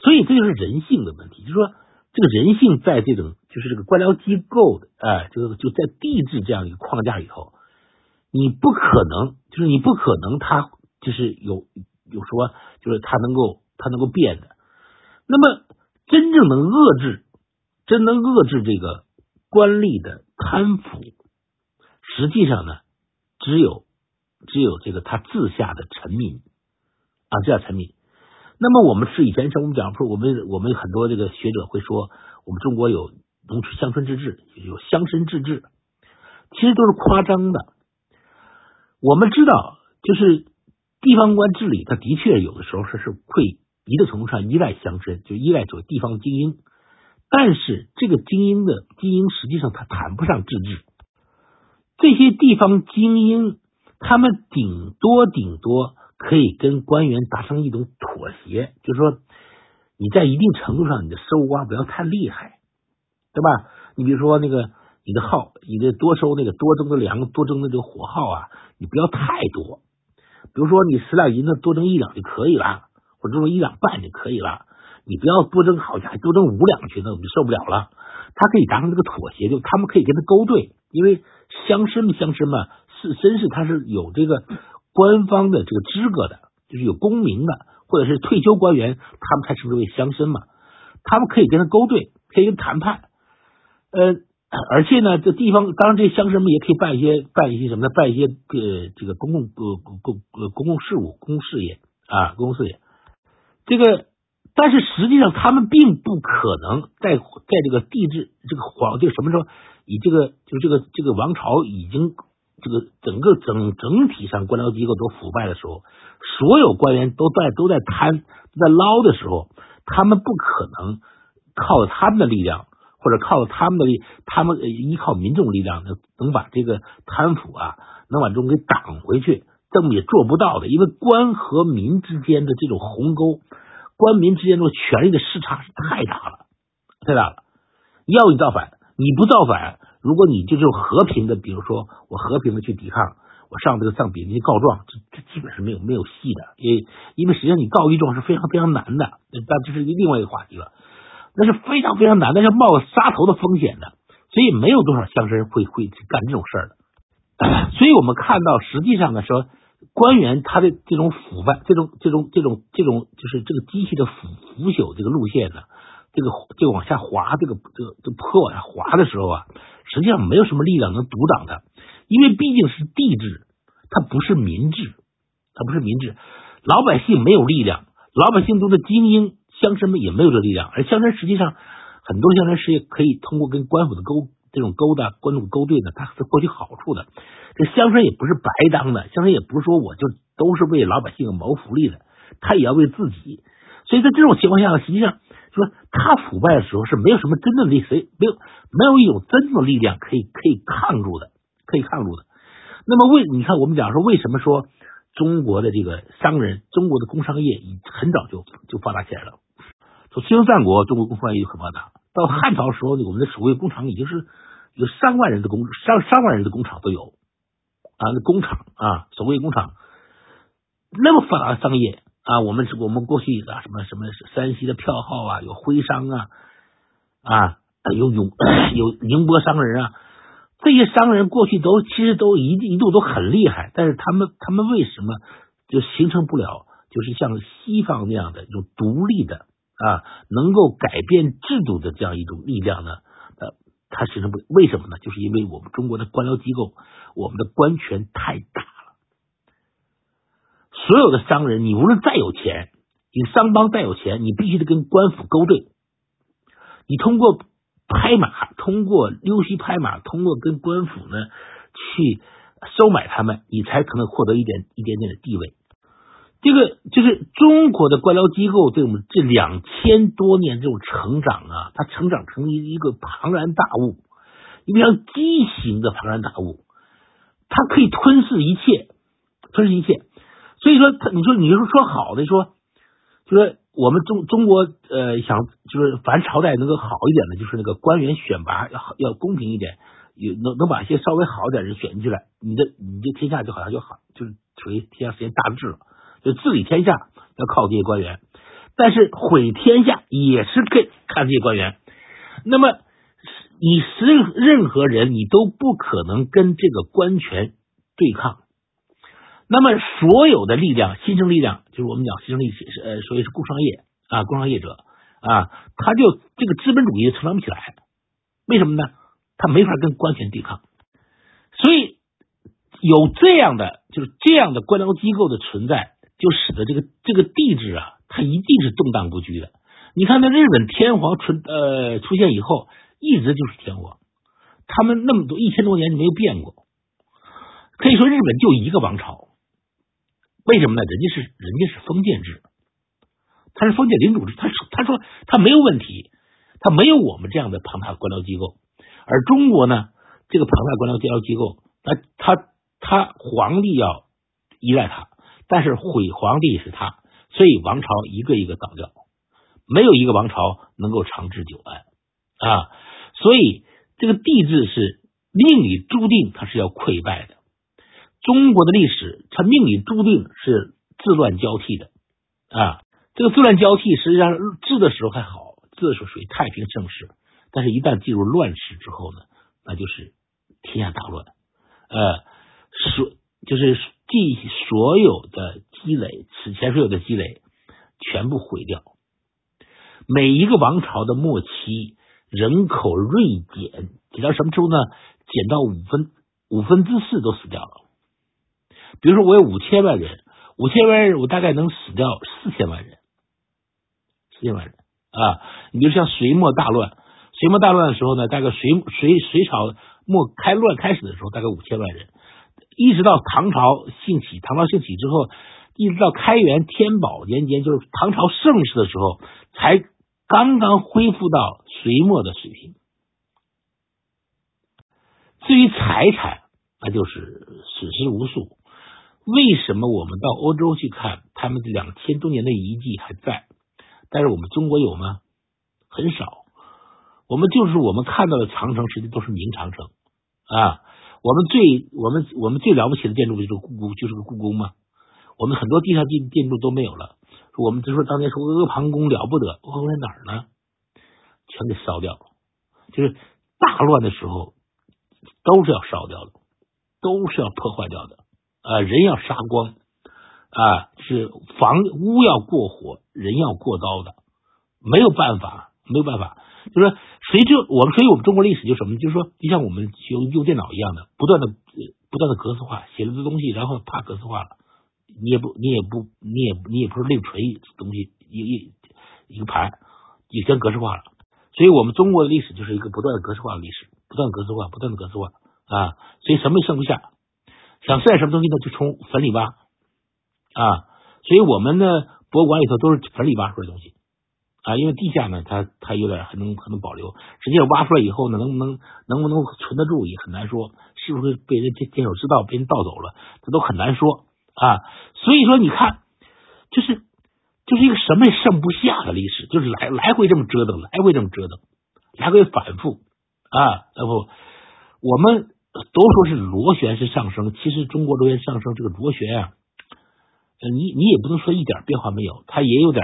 所以这就是人性的问题，就是说这个人性在这种就是这个官僚机构的哎，就是就在帝制这样一个框架里头，你不可能，就是你不可能他就是有有说就是他能够他能够变的，那么。真正能遏制，真能遏制这个官吏的贪腐，实际上呢，只有只有这个他治下的臣民啊，治下臣民。那么我们是以前像我们讲说，我们我们很多这个学者会说，我们中国有农村乡村自治，有乡绅自治，其实都是夸张的。我们知道，就是地方官治理，他的确有的时候是是会。一定程度上依赖乡绅，就依赖这个地方精英，但是这个精英的精英实际上他谈不上自治。这些地方精英，他们顶多顶多可以跟官员达成一种妥协，就是说你在一定程度上你的收刮不要太厉害，对吧？你比如说那个你的耗，你的多收那个多征的粮，多征的这个火耗啊，你不要太多。比如说你十两银子多征一两就可以了。我多征一两半就可以了，你不要多挣，好像还多挣五两去，那我们就受不了了。他可以达成这个妥协，就他们可以跟他勾兑，因为乡绅们乡绅嘛，是绅士，他是有这个官方的这个资格的，就是有功名的，或者是退休官员，他们才称之为乡绅嘛。他们可以跟他勾兑，可以谈判。呃，而且呢，这地方当然这乡绅们也可以办一些办一些什么呢？办一些呃这个公共呃公呃公共事务、公共事业啊，公共事业。这个，但是实际上他们并不可能在在这个帝制这个皇帝什么时候以这个就这个这个王朝已经这个整个整整体上官僚机构都腐败的时候，所有官员都在都在贪在捞的时候，他们不可能靠他们的力量，或者靠他们的力，他们依靠民众力量能能把这个贪腐啊，能把这种给挡回去，邓也做不到的，因为官和民之间的这种鸿沟，官民之间的权力的视差是太大了，太大了。要你造反，你不造反，如果你就是和平的，比如说我和平的去抵抗，我上这个上比例告状，这这基本是没有没有戏的，因因为实际上你告一状是非常非常难的，但这是另外一个话题了，那是非常非常难，那是冒杀头的风险的，所以没有多少乡绅会会去干这种事儿的。所以我们看到，实际上呢，说官员他的这种腐败，这种这种这种这种就是这个机器的腐腐朽这个路线呢。这个这个往下滑，这个这个这坡往下滑的时候啊，实际上没有什么力量能阻挡它，因为毕竟是帝制，它不是民治，它不是民治，老百姓没有力量，老百姓中的精英乡绅们也没有这力量，而乡绅实际上很多乡绅事业可以通过跟官府的勾这种勾搭、官府勾兑呢，他是获取好处的。这乡绅也不是白当的，乡绅也不是说我就都是为老百姓谋福利的，他也要为自己。所以在这种情况下，实际上。说他腐败的时候是没有什么真正的力，谁没有没有一种真正的力量可以可以抗住的，可以抗住的。那么为你看，我们讲说为什么说中国的这个商人，中国的工商业已很早就就发达起来了。从春秋战国，中国工商业就很发达。到汉朝时候呢，我们的守卫工厂已经是有上万人的工上上万人的工厂都有啊，那工厂啊，守卫工厂那么发达的商业。啊，我们我们过去啊，什么什么山西的票号啊，有徽商啊，啊，有永有宁波商人啊，这些商人过去都其实都一一度都很厉害，但是他们他们为什么就形成不了，就是像西方那样的一种独立的啊，能够改变制度的这样一种力量呢？呃，它形成不为什么呢？就是因为我们中国的官僚机构，我们的官权太大了。所有的商人，你无论再有钱，你商帮再有钱，你必须得跟官府勾兑。你通过拍马，通过溜须拍马，通过跟官府呢去收买他们，你才可能获得一点一点点的地位。这个就是中国的官僚机构，对我们这两千多年这种成长啊，它成长成一一个庞然大物，一个像畸形的庞然大物，它可以吞噬一切，吞噬一切。所以说，他你说你说说好的说，就说我们中中国呃想就是凡朝代能够好一点的，就是那个官员选拔要要公平一点，有能能把一些稍微好一点人选进来，你的你这天下就好像就好，就是属于天下实现大治了，就治理天下要靠这些官员，但是毁天下也是跟看这些官员。那么你任任何人你都不可能跟这个官权对抗。那么，所有的力量，新生力量，就是我们讲新生力，呃，所谓是工商业啊，工商业者啊，他就这个资本主义成长不起来，为什么呢？他没法跟官权对抗，所以有这样的就是这样的官僚机构的存在，就使得这个这个帝制啊，它一定是动荡不居的。你看，那日本天皇出呃出现以后，一直就是天皇，他们那么多一千多年没有变过，可以说日本就一个王朝。为什么呢？人家是人家是封建制，他是封建领主制。他说他说他没有问题，他没有我们这样的庞大官僚机构。而中国呢，这个庞大官僚官僚机构，他他他皇帝要依赖他，但是毁皇帝是他，所以王朝一个一个倒掉，没有一个王朝能够长治久安啊。所以这个帝制是命里注定，它是要溃败的。中国的历史，它命里注定是治乱交替的啊！这个治乱交替，实际上治的时候还好，治的时候属于太平盛世，但是一旦进入乱世之后呢，那就是天下大乱。呃，所就是即所有的积累，此前所有的积累全部毁掉。每一个王朝的末期，人口锐减，减到什么时候呢？减到五分五分之四都死掉了。比如说，我有五千万人，五千万人，我大概能死掉四千万人，四千万人啊！你比如像隋末大乱，隋末大乱的时候呢，大概隋隋隋朝末开乱开始的时候，大概五千万人，一直到唐朝兴起，唐朝兴起之后，一直到开元天宝年间，就是唐朝盛世的时候，才刚刚恢复到隋末的水平。至于财产，那就是损失无数。为什么我们到欧洲去看，他们这两千多年的遗迹还在，但是我们中国有吗？很少。我们就是我们看到的长城，实际都是明长城啊。我们最我们我们最了不起的建筑就是故宫，就是个故宫嘛。我们很多地下建建筑都没有了。我们就说当年说阿房宫了不得，阿房宫在哪儿呢？全给烧掉了。就是大乱的时候，都是要烧掉的，都是要破坏掉的啊！人要杀光啊！是房屋要过火，人要过刀的，没有办法，没有办法。就是说，随着我们，所以我们中国历史就什么？就是说，就像我们用用电脑一样的，不断的不断的格式化，写了这东西，然后怕格式化了。你也不，你也不，你也你也不是另锤东西，一一一个盘，也先格式化了。所以我们中国的历史就是一个不断的格式化的历史，不断格式化，不断的格式化啊。所以什么也剩不下，想剩下什么东西呢？就从坟里挖啊。所以我们的博物馆里头都是坟里挖出来的东西啊，因为地下呢，它它有点还能还能保留，实际上挖出来以后呢，能不能能不能存得住也很难说，是不是被人监监守知道，被人盗走了，这都很难说。啊，所以说你看，就是就是一个什么也剩不下的历史，就是来来回这么折腾，来回这么折腾，来回反复啊。然后我们都说是螺旋式上升，其实中国螺旋上升这个螺旋啊，你你也不能说一点变化没有，它也有点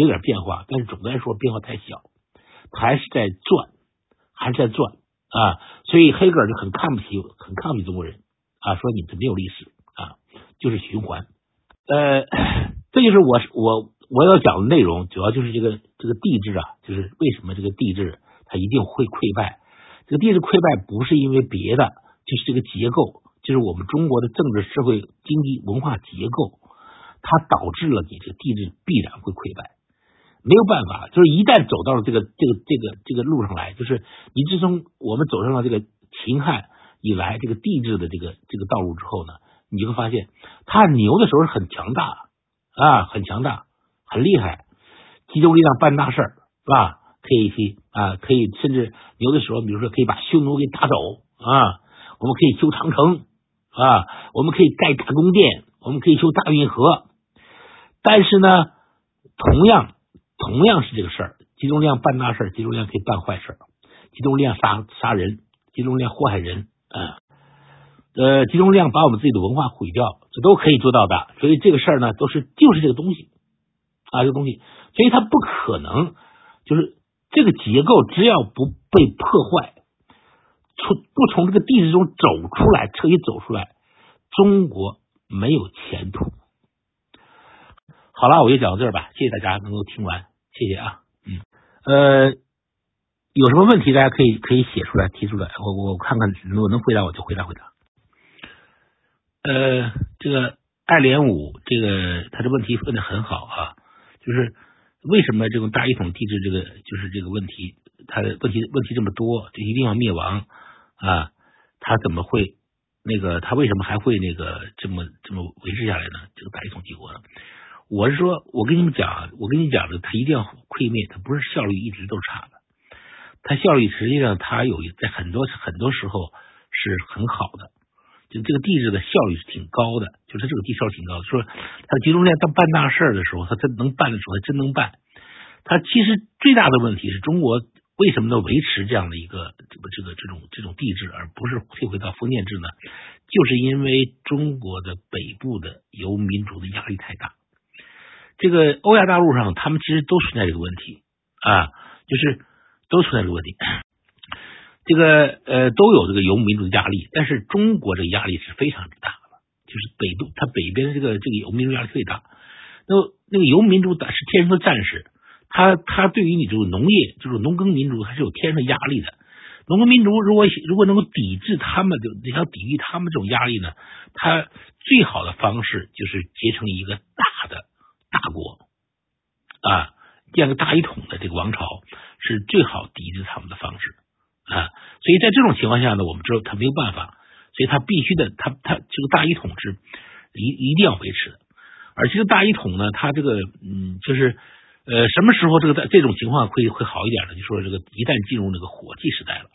有点变化，但是总的来说变化太小，还是在转，还是在转啊。所以黑格尔就很看不起，很看不起中国人啊，说你这没有历史啊。就是循环，呃，这就是我我我要讲的内容，主要就是这个这个地质啊，就是为什么这个地质它一定会溃败？这个地质溃败不是因为别的，就是这个结构，就是我们中国的政治、社会、经济、文化结构，它导致了你这个地质必然会溃败，没有办法，就是一旦走到了这个这个这个这个路上来，就是你自从我们走上了这个秦汉以来这个地质的这个这个道路之后呢？你就会发现，他牛的时候是很强大啊，很强大，很厉害，集中力量办大事儿，是吧？可以去啊，可以甚至牛的时候，比如说可以把匈奴给打走啊，我们可以修长城啊，我们可以盖大宫殿，我们可以修大运河。但是呢，同样同样是这个事儿，集中量办大事儿，集中量可以办坏事儿，集中量杀杀人，集中量祸害人啊。呃，集中量把我们自己的文化毁掉，这都可以做到的。所以这个事儿呢，都是就是这个东西啊，这个东西，所以它不可能就是这个结构，只要不被破坏，从不从这个地质中走出来，彻底走出来，中国没有前途。好了，我就讲到这儿吧，谢谢大家能够听完，谢谢啊，嗯，呃，有什么问题大家可以可以写出来提出来，我我看看如果能回答我就回答回答。呃，这个爱莲五，这个他的问题问的很好啊，就是为什么这种大一统地质这个就是这个问题，他的问题问题这么多，这些地方灭亡啊，他怎么会那个他为什么还会那个这么这么维持下来呢？这个大一统帝国呢？我是说，我跟你们讲，我跟你讲的，他一定要溃灭，他不是效率一直都差的，他效率实际上他有在很多很多时候是很好的。就这个地质的效率是挺高的，就是这个地效挺高的。说它集中在当办大事的时候，它真能办的时候，它真能办。它其实最大的问题是中国为什么能维持这样的一个这个这个这种这种地质，而不是退回到封建制呢？就是因为中国的北部的游民族的压力太大。这个欧亚大陆上，他们其实都存在这个问题啊，就是都存在这个问题。这个呃都有这个游牧民族的压力，但是中国这压力是非常之大的，就是北部它北边这个这个游牧民族压力最大。那那个游牧民族是天生的战士，他他对于你这个农业就是农耕民族，他是有天生压力的。农耕民族如果如果能够抵制他们的，你想抵御他们这种压力呢？他最好的方式就是结成一个大的大国啊，建个大一统的这个王朝是最好抵制他们的方式。啊，所以在这种情况下呢，我们知道他没有办法，所以他必须的，他他这个大一统是一一定要维持的，而这个大一统呢，他这个嗯，就是呃，什么时候这个在这种情况会会好一点呢？就说这个一旦进入那个火器时代了，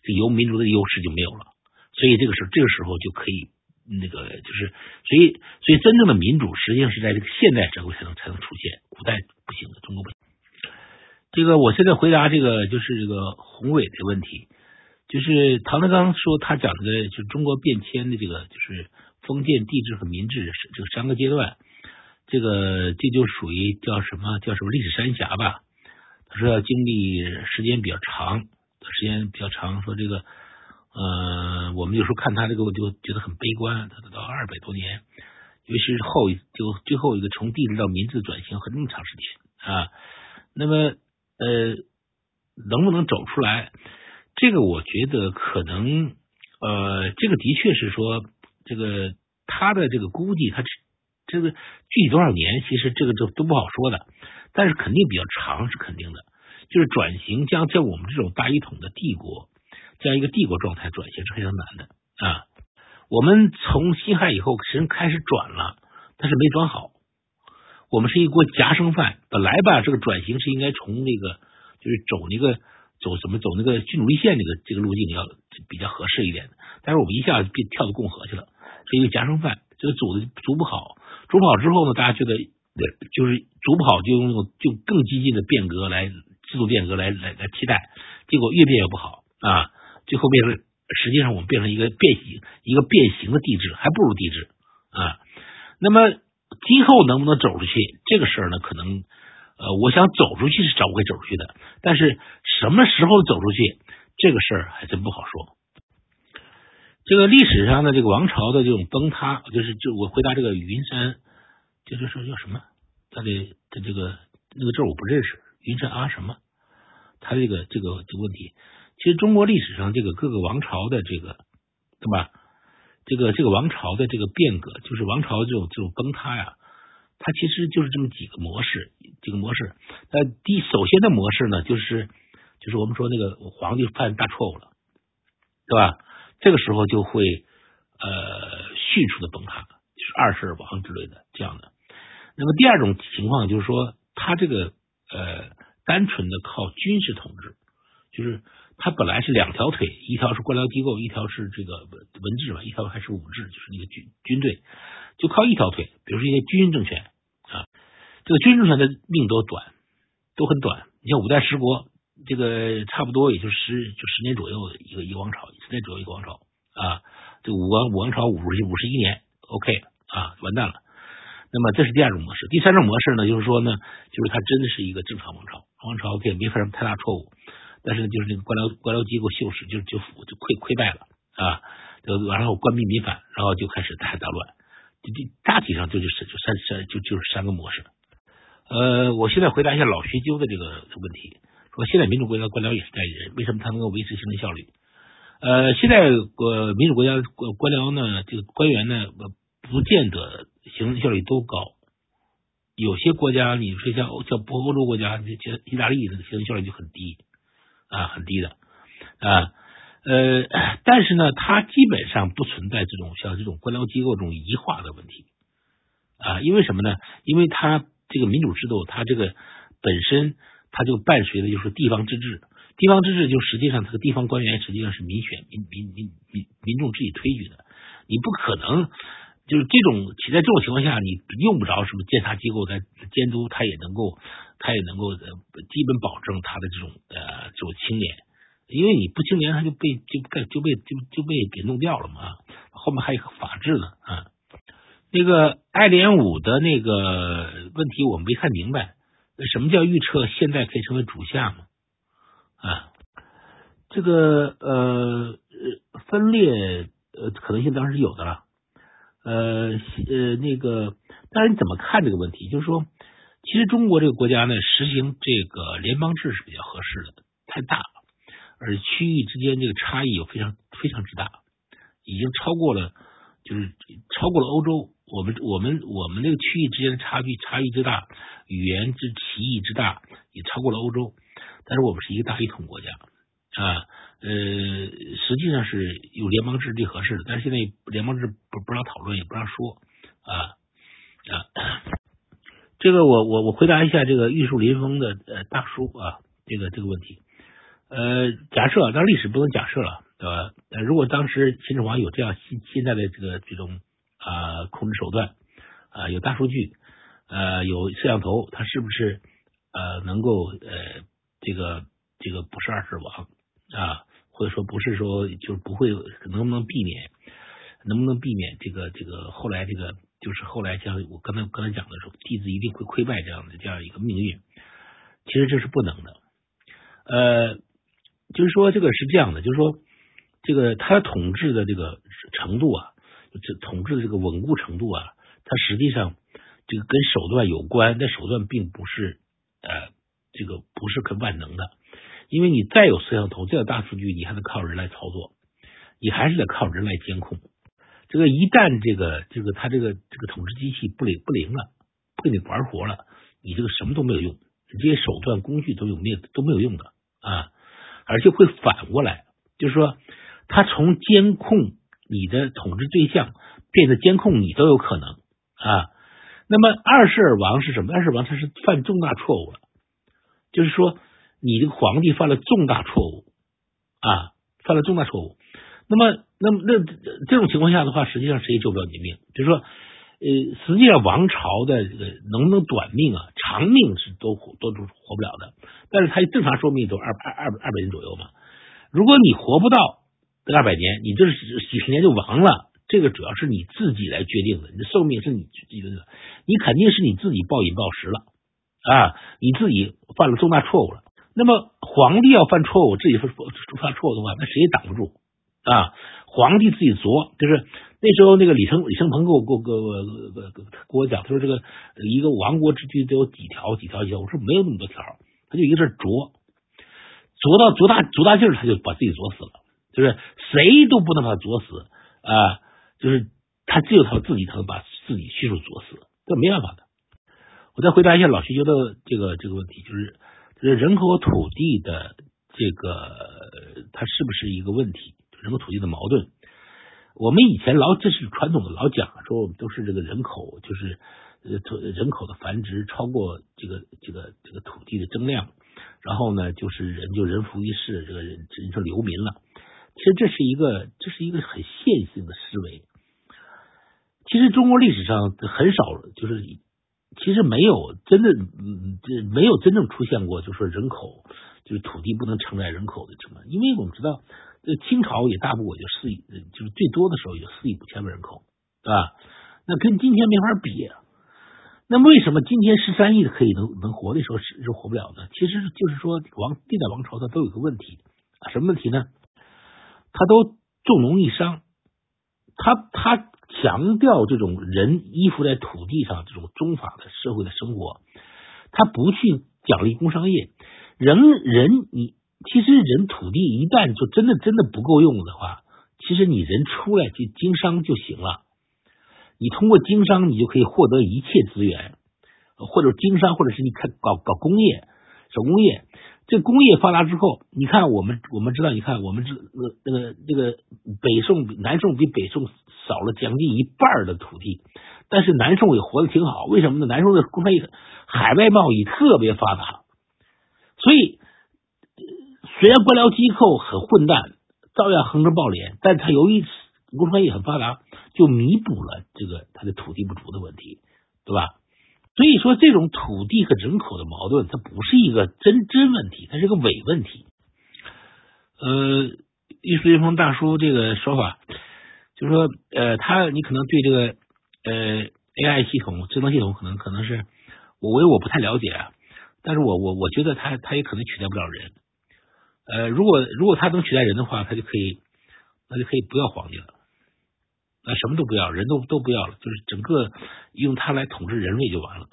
这游民族的优势就没有了，所以这个时候这个时候就可以那个就是，所以所以真正的民主实际上是在这个现代社会才能才能出现，古代不行的，中国不行。这个我现在回答这个就是这个宏伟的问题，就是唐德刚说他讲的就是中国变迁的这个就是封建帝制和民治这个三个阶段。这个这就属于叫什么叫什么历史三峡吧？他说要经历时间比较长，时间比较长。说这个，呃，我们有时候看他这个，我就觉得很悲观。他到二百多年，尤其是后就最后一个从帝制到民治转型很那么长时间啊。那么呃，能不能走出来？这个我觉得可能呃，这个的确是说这个他的这个估计，他这个具体多少年，其实这个都都不好说的，但是肯定比较长是肯定的。就是转型将将我们这种大一统的帝国，这样一个帝国状态转型是非常难的啊。我们从辛亥以后，实开始转了，但是没转好。我们是一锅夹生饭，本来吧，这个转型是应该从那个就是走那个走什么走那个君主立宪这个这个路径要比较合适一点，但是我们一下子跳到共和去了，是一个夹生饭，这个煮的煮不好。煮不好之后呢，大家觉得就是煮不好，就用就更激进的变革来制度变革来来来替代，结果越变越不好啊！最后变成实际上我们变成一个变形一个变形的地质，还不如地质啊。那么今后能不能走出去这个事儿呢？可能呃，我想走出去是找不会走出去的，但是什么时候走出去这个事儿还真不好说。这个历史上的这个王朝的这种崩塌，就是就我回答这个云山，就是说叫什么？他的他这个那个字我不认识，云山啊什么？他这个这个这个问题，其实中国历史上这个各个王朝的这个对吧？这个这个王朝的这个变革，就是王朝这种这种崩塌呀，它其实就是这么几个模式，几个模式。那第首先的模式呢，就是就是我们说那个皇帝犯大错误了，对吧？这个时候就会呃迅速的崩塌，就是二世而亡之类的这样的。那么第二种情况就是说，他这个呃单纯的靠军事统治，就是他本来是两条腿，一条是官僚机构，一条是这个文文治嘛，一条还是武治，就是那个军军队，就靠一条腿。比如说一些军政权啊，这个军政权的命都短，都很短。你像五代十国。这个差不多也就十就十年左右的一个一个王朝，十年左右一个王朝啊。这个武王武王朝五十五十一年，OK 啊，完蛋了。那么这是第二种模式，第三种模式呢，就是说呢，就是它真的是一个正常王朝，王朝 OK 没犯什么太大错误，但是，就是那个官僚官僚机构锈蚀，就就腐就溃溃败了啊。就然后官逼民反，然后就开始大大乱。就就大体上就就是就三三就就是三个模式。呃，我现在回答一下老学究的这个问题。说现在民主国家官僚也是代理人，为什么他能够维持行政效率？呃，现在呃民主国家官官僚呢，这个官员呢，不见得行政效率都高。有些国家，你说像像欧欧洲国家，像意大利的行政效率就很低啊，很低的啊。呃，但是呢，它基本上不存在这种像这种官僚机构这种异化的问题啊。因为什么呢？因为它这个民主制度，它这个本身。它就伴随的就是地方自治，地方自治就实际上这个地方官员实际上是民选民民民民民众自己推举的，你不可能就是这种起在这种情况下，你用不着什么监察机构在监督，他也能够他也能够呃基本保证他的这种呃这种清廉，因为你不清廉，他就被就被就被就就被给弄掉了嘛，后面还有个法治呢啊，那个爱莲五的那个问题我没看明白。什么叫预测现在可以成为主下吗？啊，这个呃分裂呃可能性当然是有的了。呃呃那个，但是你怎么看这个问题？就是说，其实中国这个国家呢，实行这个联邦制是比较合适的，太大了，而区域之间这个差异又非常非常之大，已经超过了，就是超过了欧洲。我们我们我们那个区域之间的差距差异之大，语言之歧义之大，也超过了欧洲。但是我们是一个大一统国家啊，呃，实际上是有联邦制最合适的。但是现在联邦制不不让讨论，也不让说啊啊。这个我我我回答一下这个玉树临风的呃大叔啊，这个这个问题。呃，假设，当然历史不能假设了，对吧？呃，如果当时秦始皇有这样现现在的这个这种啊控制手段啊，有大数据，呃，有摄像头，他是不是呃能够呃这个这个不是二世王啊？或者说不是说就不会能不能避免？能不能避免这个这个后来这个就是后来像我刚才刚才讲的时候，弟子一定会溃败这样的这样一个命运？其实这是不能的，呃。就是说，这个是这样的，就是说，这个他统治的这个程度啊，这统治的这个稳固程度啊，它实际上这个跟手段有关，但手段并不是呃，这个不是可万能的，因为你再有摄像头，再有大数据，你还得靠人来操作，你还是得靠人来监控。这个一旦这个这个他这个这个统治机器不灵不灵了，不给你玩活了，你这个什么都没有用，你这些手段工具都有没有都没有用的啊。而且会反过来，就是说，他从监控你的统治对象变得监控你都有可能啊。那么二世而亡是什么？二世亡他是犯重大错误了，就是说，你这个皇帝犯了重大错误啊，犯了重大错误。那么，那么那这种情况下的话，实际上谁也救不了你的命。就是说。呃，实际上王朝的这个能不能短命啊？长命是都都都活不了的，但是它正常寿命都二二二二百年左右嘛。如果你活不到这二百年，你这是几十年就亡了。这个主要是你自己来决定的，你的寿命是你自己的，你肯定是你自己暴饮暴食了啊，你自己犯了重大错误了。那么皇帝要犯错误，自己犯犯错误的话，那谁也挡不住啊。皇帝自己作，就是那时候那个李承李承鹏给我给我给我给我讲，他说这个一个亡国之君得有几条几条几条，我说没有那么多条，他就一个字作，作到多大多大劲儿，他就把自己作死了，就是谁都不能把他作死啊，就是他只有他自己才能把自己亲手作死，这没办法的。我再回答一下老徐觉的这个这个问题，就是人口和土地的这个它是不是一个问题？人口土地的矛盾，我们以前老这是传统的老讲说，我们都是这个人口就是呃人口的繁殖超过这个这个这个土地的增量，然后呢就是人就人浮于事，这个人人成流民了。其实这是一个这是一个很线性的思维。其实中国历史上很少就是其实没有真的这没有真正出现过，就是说人口就是土地不能承载人口的情况，因为我们知道。这清朝也大不过就四亿，就是最多的时候有四亿五千万人口，对吧？那跟今天没法比。那为什么今天十三亿的可以能能活的时候是是活不了呢？其实就是说王历代王朝它都有个问题，什么问题呢？它都重农抑商，他他强调这种人依附在土地上这种宗法的社会的生活，他不去奖励工商业，人人你。其实人土地一旦就真的真的不够用的话，其实你人出来去经商就行了。你通过经商，你就可以获得一切资源，或者经商，或者是你看搞搞工业、手工业。这工业发达之后，你看我们我们知道，你看我们这那那个那个北宋南宋比北宋少了将近一半的土地，但是南宋也活得挺好。为什么呢？南宋的工商业、海外贸易特别发达，所以。虽然官僚机构很混蛋，照样横征暴敛，但他由于工商业很发达，就弥补了这个他的土地不足的问题，对吧？所以说，这种土地和人口的矛盾，它不是一个真真问题，它是个伪问题。呃，玉树临风大叔这个说法，就是说，呃，他你可能对这个呃 AI 系统、智能系统可能可能是我为我不太了解，啊，但是我我我觉得他他也可能取代不了人。呃，如果如果他能取代人的话，他就可以，那就可以不要皇帝了，那什么都不要，人都都不要了，就是整个用它来统治人类就完了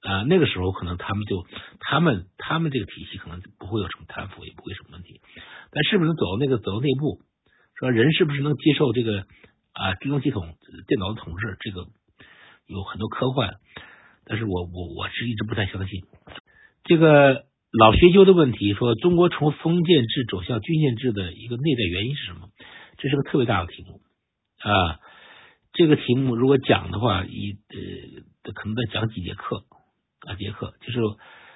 啊。那个时候可能他们就他们他们这个体系可能不会有什么贪腐，也不会什么问题。但是不是能走到那个走到内部，说人是不是能接受这个啊智能系统电脑的统治？这个有很多科幻，但是我我我是一直不太相信这个。老学究的问题说：中国从封建制走向郡县制的一个内在原因是什么？这是个特别大的题目啊！这个题目如果讲的话，一呃可能得讲几节课个节课，就是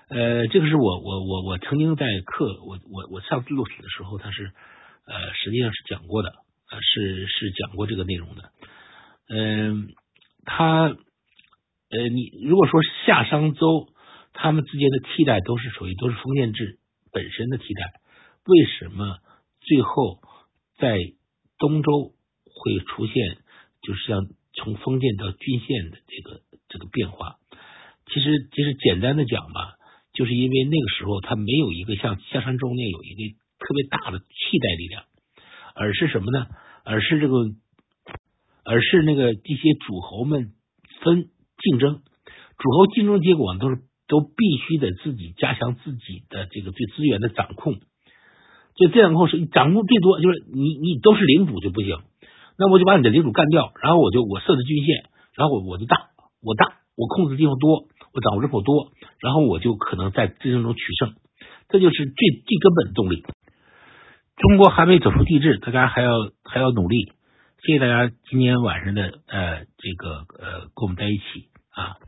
呃，这个是我我我我曾经在课我我我上录取的时候，他是呃实际上是讲过的，呃是是讲过这个内容的，嗯，他呃你如果说夏商周他们之间的替代都是属于都是封建制本身的替代，为什么最后在东周会出现就是像从封建到郡县的这个这个变化？其实，其实简单的讲吧，就是因为那个时候他没有一个像夏商周那有一个特别大的替代力量，而是什么呢？而是这个，而是那个这些诸侯们分竞争，诸侯竞争结果都是都必须得自己加强自己的这个对资源的掌控，就这样后是掌控最多，就是你你都是领主就不行，那我就把你的领主干掉，然后我就我设置均线，然后我我就大我大我控制的地方多。我掌握人口多，然后我就可能在竞争中取胜，这就是最最根本的动力。中国还没走出帝制，大家还要还要努力。谢谢大家今天晚上的呃这个呃跟我们在一起啊。